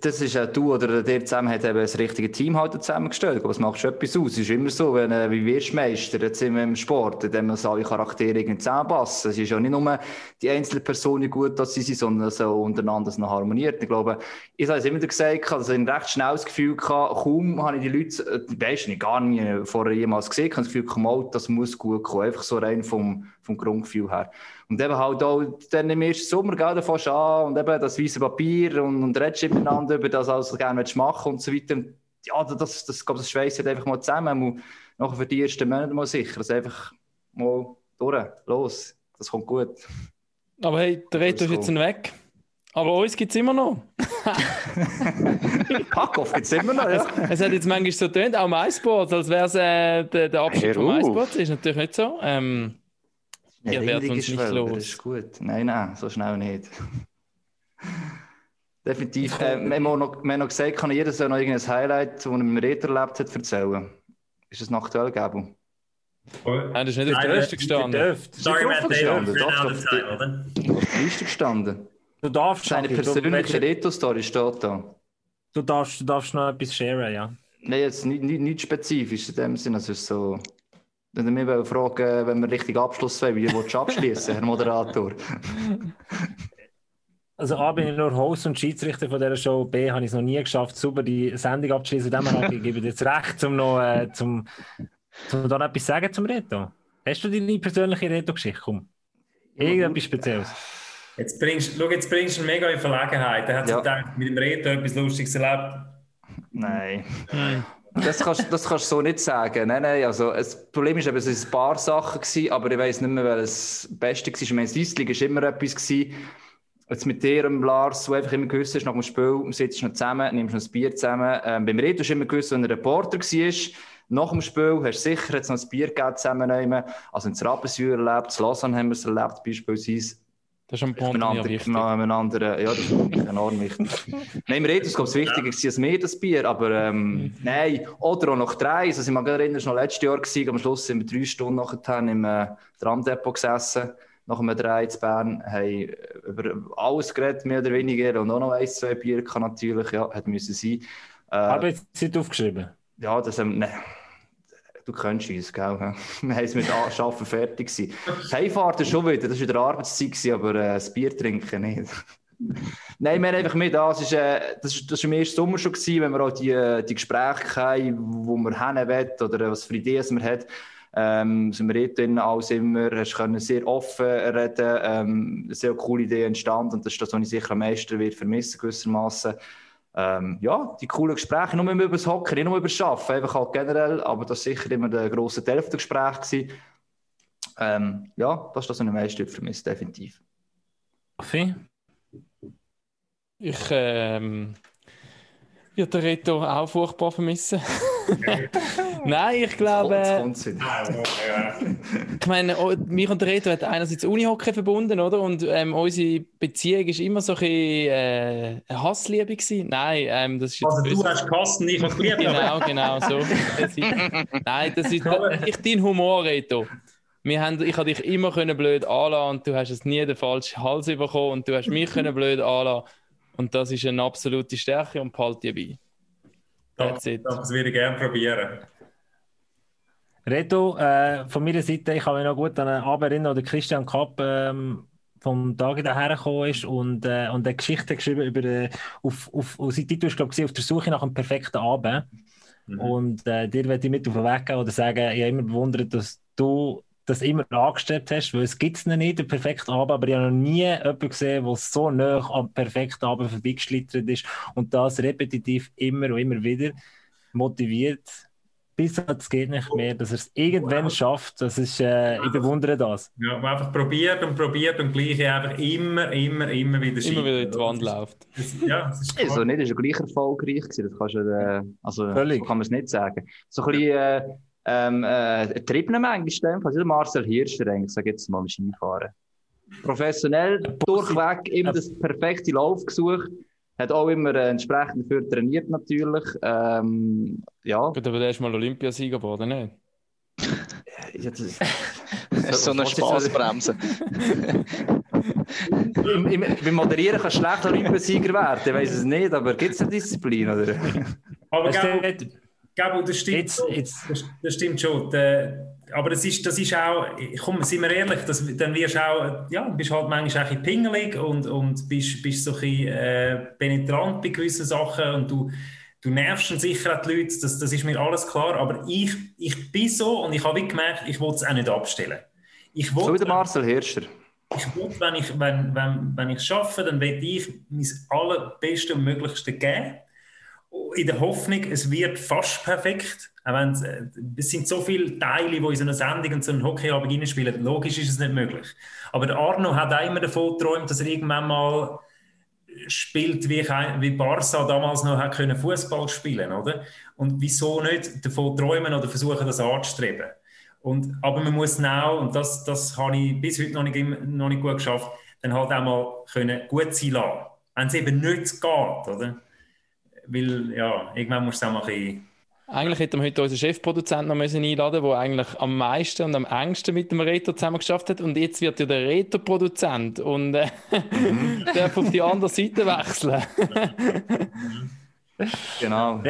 Das ist auch du oder der zusammen hat eben das richtige Team halt zusammengestellt. Aber es macht schon etwas aus. Es ist immer so, wenn, äh, wie wirst du Meister, jetzt sind wir im Sport, indem wir alle Charaktere irgendwie zusammenpassen. Es ist ja nicht nur die einzelnen Personen gut, dass sie sind, sondern dass auch untereinander noch harmoniert. Ich glaube, ich habe es immer gesagt, also ich habe recht schnell das Gefühl gehabt, kaum habe ich die Leute, äh, meisten nicht gar nie vorher jemals gesehen, ich habe das Gefühl, mal, das muss gut kommen. Einfach so rein vom, vom Grundgefühl her. Und eben halt auch dann im ersten Sommer, gell, du an und eben das weiße Papier und, und redest miteinander über das, was du gerne machen und so weiter. Und ja, das, das, das, das schweißt halt einfach mal zusammen. Und nachher für die ersten Monate mal sicher. Also einfach mal durch, los. Das kommt gut. Aber hey, der Reto ist jetzt cool. weg. Aber uns gibt es immer noch. Packoff gibt es immer noch, ja. Es hat jetzt manchmal so getönt, auch MySports, als wäre es äh, der, der Abschied von Hör auf. MySports. Ist natürlich nicht so. Ähm, Ihr werdet uns ist nicht los. Das ist gut. Nein, nein, so schnell nicht. Definitiv. Äh, wir, haben noch, wir haben noch gesagt, kann jeder soll noch irgendein Highlight, das er mit dem Reto erlebt hat, erzählen. Ist das noch aktuell, Gabo? nein, das ist nicht auf der Liste gestanden. Sorry, Matt, gestanden? Doch? Auf der Liste gestanden. Du darfst, Seine persönliche Reto-Story steht da. du, darfst, du darfst noch etwas sharen, ja. Nein, jetzt nicht, nicht, nicht spezifisch in dem Sinne. Also so. Wenn wollt fragen, wenn wir richtig Abschluss wollen, wie willst du abschließen, Herr Moderator? Also A bin ich nur Host und Schiedsrichter von dieser Show, B habe ich es noch nie geschafft, super die Sendung abzuschließen. Dem her gebe ich dir jetzt recht, um noch äh, zum, zum da etwas sagen zum Reto. Hast du deine persönliche Reto-Geschichte? Komm. Irgendetwas Spezielles. Jetzt bringst, schau, jetzt bringst du ihn mega in Verlegenheit. Er hat sich Ja. gedacht, mit dem Reto etwas Lustiges erlebt. Nein. Das kannst, das kannst du so nicht sagen. Nein, nein, also, das Problem ist eben, es waren ein paar Sachen, gewesen, aber ich weiß nicht mehr, welches das Beste war. Ich meine, das Eisling war immer etwas. Gewesen. Jetzt mit dir, Lars, du einfach immer gewusst hast, nach dem Spiel sitzt du noch zusammen, nimmst noch ein Bier zusammen. Ähm, beim Redo hast du immer gewusst, wenn er Reporter war, nach dem Spiel hast du sicher jetzt noch ein Bier gegeben zusammen. nehmen. Also in Rapperswil erlebt, in Lausanne haben wir es erlebt, beispielsweise. Das ist am Mit Ponten ja wichtig. mit einem anderen, ja, das ist enorm wichtig. nein, im Redo ist es wichtiger gewesen als mir das Bier, aber ähm, nein, oder auch noch drei. Also, ich mag erinnern, es war noch letztes Jahr, gewesen, am Schluss sind wir drei Stunden nachher im äh, Tramdepot gesessen, nach einem Drei in Bern, haben über alles geredet, mehr oder weniger, und auch noch ein, zwei Bier kann natürlich, ja, hat müssen sein. Äh, Arbeitszeit aufgeschrieben. ja, das haben nein. Du kennst uns, gell? Wir haben mit Arbeiten fertig gewesen. Die Heimfahrt schon wieder, das war wieder Arbeitszeit, gewesen, aber äh, das Bier trinken nicht. Nein, wir haben einfach mit, das ist, äh, das ist, das ist im ersten Sommer schon gewesen, wenn wir auch die, äh, die Gespräche haben, wo man hin will oder was für Ideen man hat. Ähm, sind wir dort drin alles immer, hast können sehr offen reden, ähm, sehr coole Idee entstanden und das ist das, was ich sicher am meisten wird vermissen gewissermaßen. Ähm, ja, die coolen Gespräche, nur über das Hocken, nicht nur über das Arbeiten, einfach halt generell, aber das war sicher immer der grosse Teil der Gespräche. Ähm, ja, das ist das, was ich am meisten vermisse, definitiv. Affi? Ich ähm, werde den Reto auch furchtbar vermissen. Nein, ich glaube, äh, ich meine, mich und der Reto hat einerseits Unihockey verbunden, oder? Und ähm, unsere Beziehung ist immer so ein bisschen äh, Hassliebe gewesen. Nein, ähm, das ist jetzt Also, du böse. hast Kosten, ich habe geliebt. Genau, genau, so. Das ist, nein, das ist ich, dein Humor, Reto. Wir haben, ich habe dich immer können blöd anlassen und du hast es nie den falschen Hals bekommen und du hast mich können blöd anlassen. Und das ist eine absolute Stärke und behalte die bei. That's it. Das würde ich gerne probieren. Reto, äh, von meiner Seite, ich kann mich noch gut an einen Abend erinnern, wo der Christian Kapp ähm, vom Tag daher gekommen ist und, äh, und eine Geschichte geschrieben über, äh, auf, auf, auf sein Titel glaube ich, auf der Suche nach einem perfekten Abend. Und äh, dir werde ich mit auf den Weg gehen oder sagen, ich habe immer bewundert, dass du das immer angestrebt hast, weil es gibt es noch nicht, den perfekten Abend, aber ich habe noch nie jemanden gesehen, der so nah am perfekten Abend vorbeigeschlittert ist und das repetitiv immer und immer wieder motiviert, bis es geht nicht mehr, dass er es irgendwann schafft. Das ist, äh, ich bewundere das. Ja, man einfach probiert und probiert und gleich einfach immer, immer, immer wieder Immer wieder in die. Wand Das läuft. ist- Ja, das ist Also nicht, ist ja gleich erfolgreich gewesen. Das kannst du, äh, also, Völlig. so kann man es nicht sagen. So ein bisschen, äh, ähm, äh, Triebner manchmal, also Marcel Hirscher eigentlich, sag jetzt mal Skifahren. Professionell, durchweg, immer das perfekte Lauf gesucht. Hat auch immer äh, entsprechend dafür trainiert natürlich. Ähm, ja, Gut, aber der ist mal Olympiasieger geworden, nicht? ja, das, ist so eine? Spaßbremse. Im, im, beim Moderieren kannst du schlecht Olympiasieger werden, ich weiß es nicht, aber gibt es eine Disziplin? Oder? Aber Gabo, Gabo, das stimmt. Jetzt, jetzt, Das, das stimmt schon. Der, aber das ist, das ist auch, komm, sind wir ehrlich, das, dann wirst du auch, ja, bist halt manchmal auch ein bisschen pingelig und, und bist, bist so ein bisschen äh, penetrant bei gewissen Sachen und du, du nervst dann sicher auch die Leute, das, das ist mir alles klar, aber ich, ich bin so und ich habe gemerkt, ich will es auch nicht abstellen. Ich So wie will, der Marcel Hirscher. ich will wenn ich wenn, wenn, wenn ich es schaffe, dann will ich mein allerbeste und Möglichste geben in der Hoffnung, es wird fast perfekt. Auch äh, es sind so viele Teile, die in so einer Sendung und so einen Hockeyabend reinspielen. Logisch ist es nicht möglich. Aber der Arno hat auch immer davon geträumt, dass er irgendwann mal spielt, wie, wie Barca damals noch Fußball spielen, oder? Und wieso nicht davon träumen oder versuchen, das anzustreben? Und, aber man muss now, und das, das habe ich bis heute noch nicht, noch nicht gut geschafft, dann halt auch mal können gut sein lassen. Wenn es eben nicht geht, oder? Weil, ja, irgendwann musst du es auch mal ein bisschen... Eigentlich hätten wir heute unseren Chefproduzenten noch müssen einladen der eigentlich am meisten und am engsten mit dem Reto zusammen geschafft hat. Und jetzt wird ja der Reto-Produzent und äh, darf auf die andere Seite wechseln. Genau.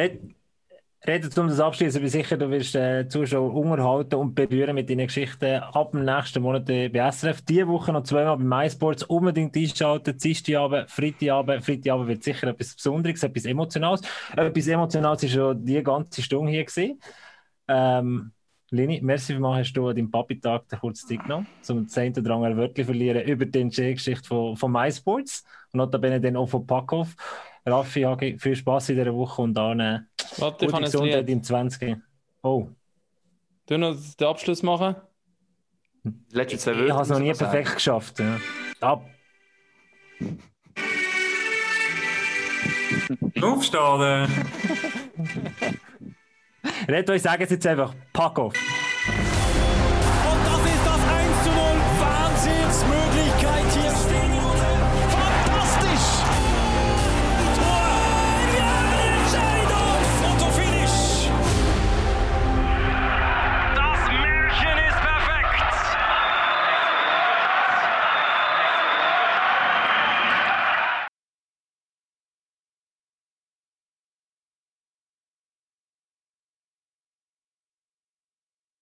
Red, redet um das Abschließen. Bin sicher, du wirst äh, Zuschauer unterhalten und berühren mit deinen Geschichten ab dem nächsten Monat äh, bei SRF. Diese Woche noch zweimal bei MySports. Unbedingt einschalten. Dienstagabend, Freitagabend. Freitagabend wird sicher etwas Besonderes, etwas Emotionales. Etwas Emotionales war schon die ganze Stunde hier. Gewesen. Ähm, Lini, merci vielmals, hast du an deinem Papi-Tag den kurzen Zeit genommen, um das eine oder andere Wörtchen verlieren über die Geschichte von, von MySports und notabene dann auch von Packhoff. Raffi, Hagi, viel Spaß in dieser Woche und dann äh, Warte, ich gute Gesundheit im 20. Oh, Du noch den Abschluss machen? Die letzten zwei ich Wörter habe es noch nie perfekt geschafft. Ja. Ab. Aufstehen! Red euch, sagen es jetzt einfach, Packhoff.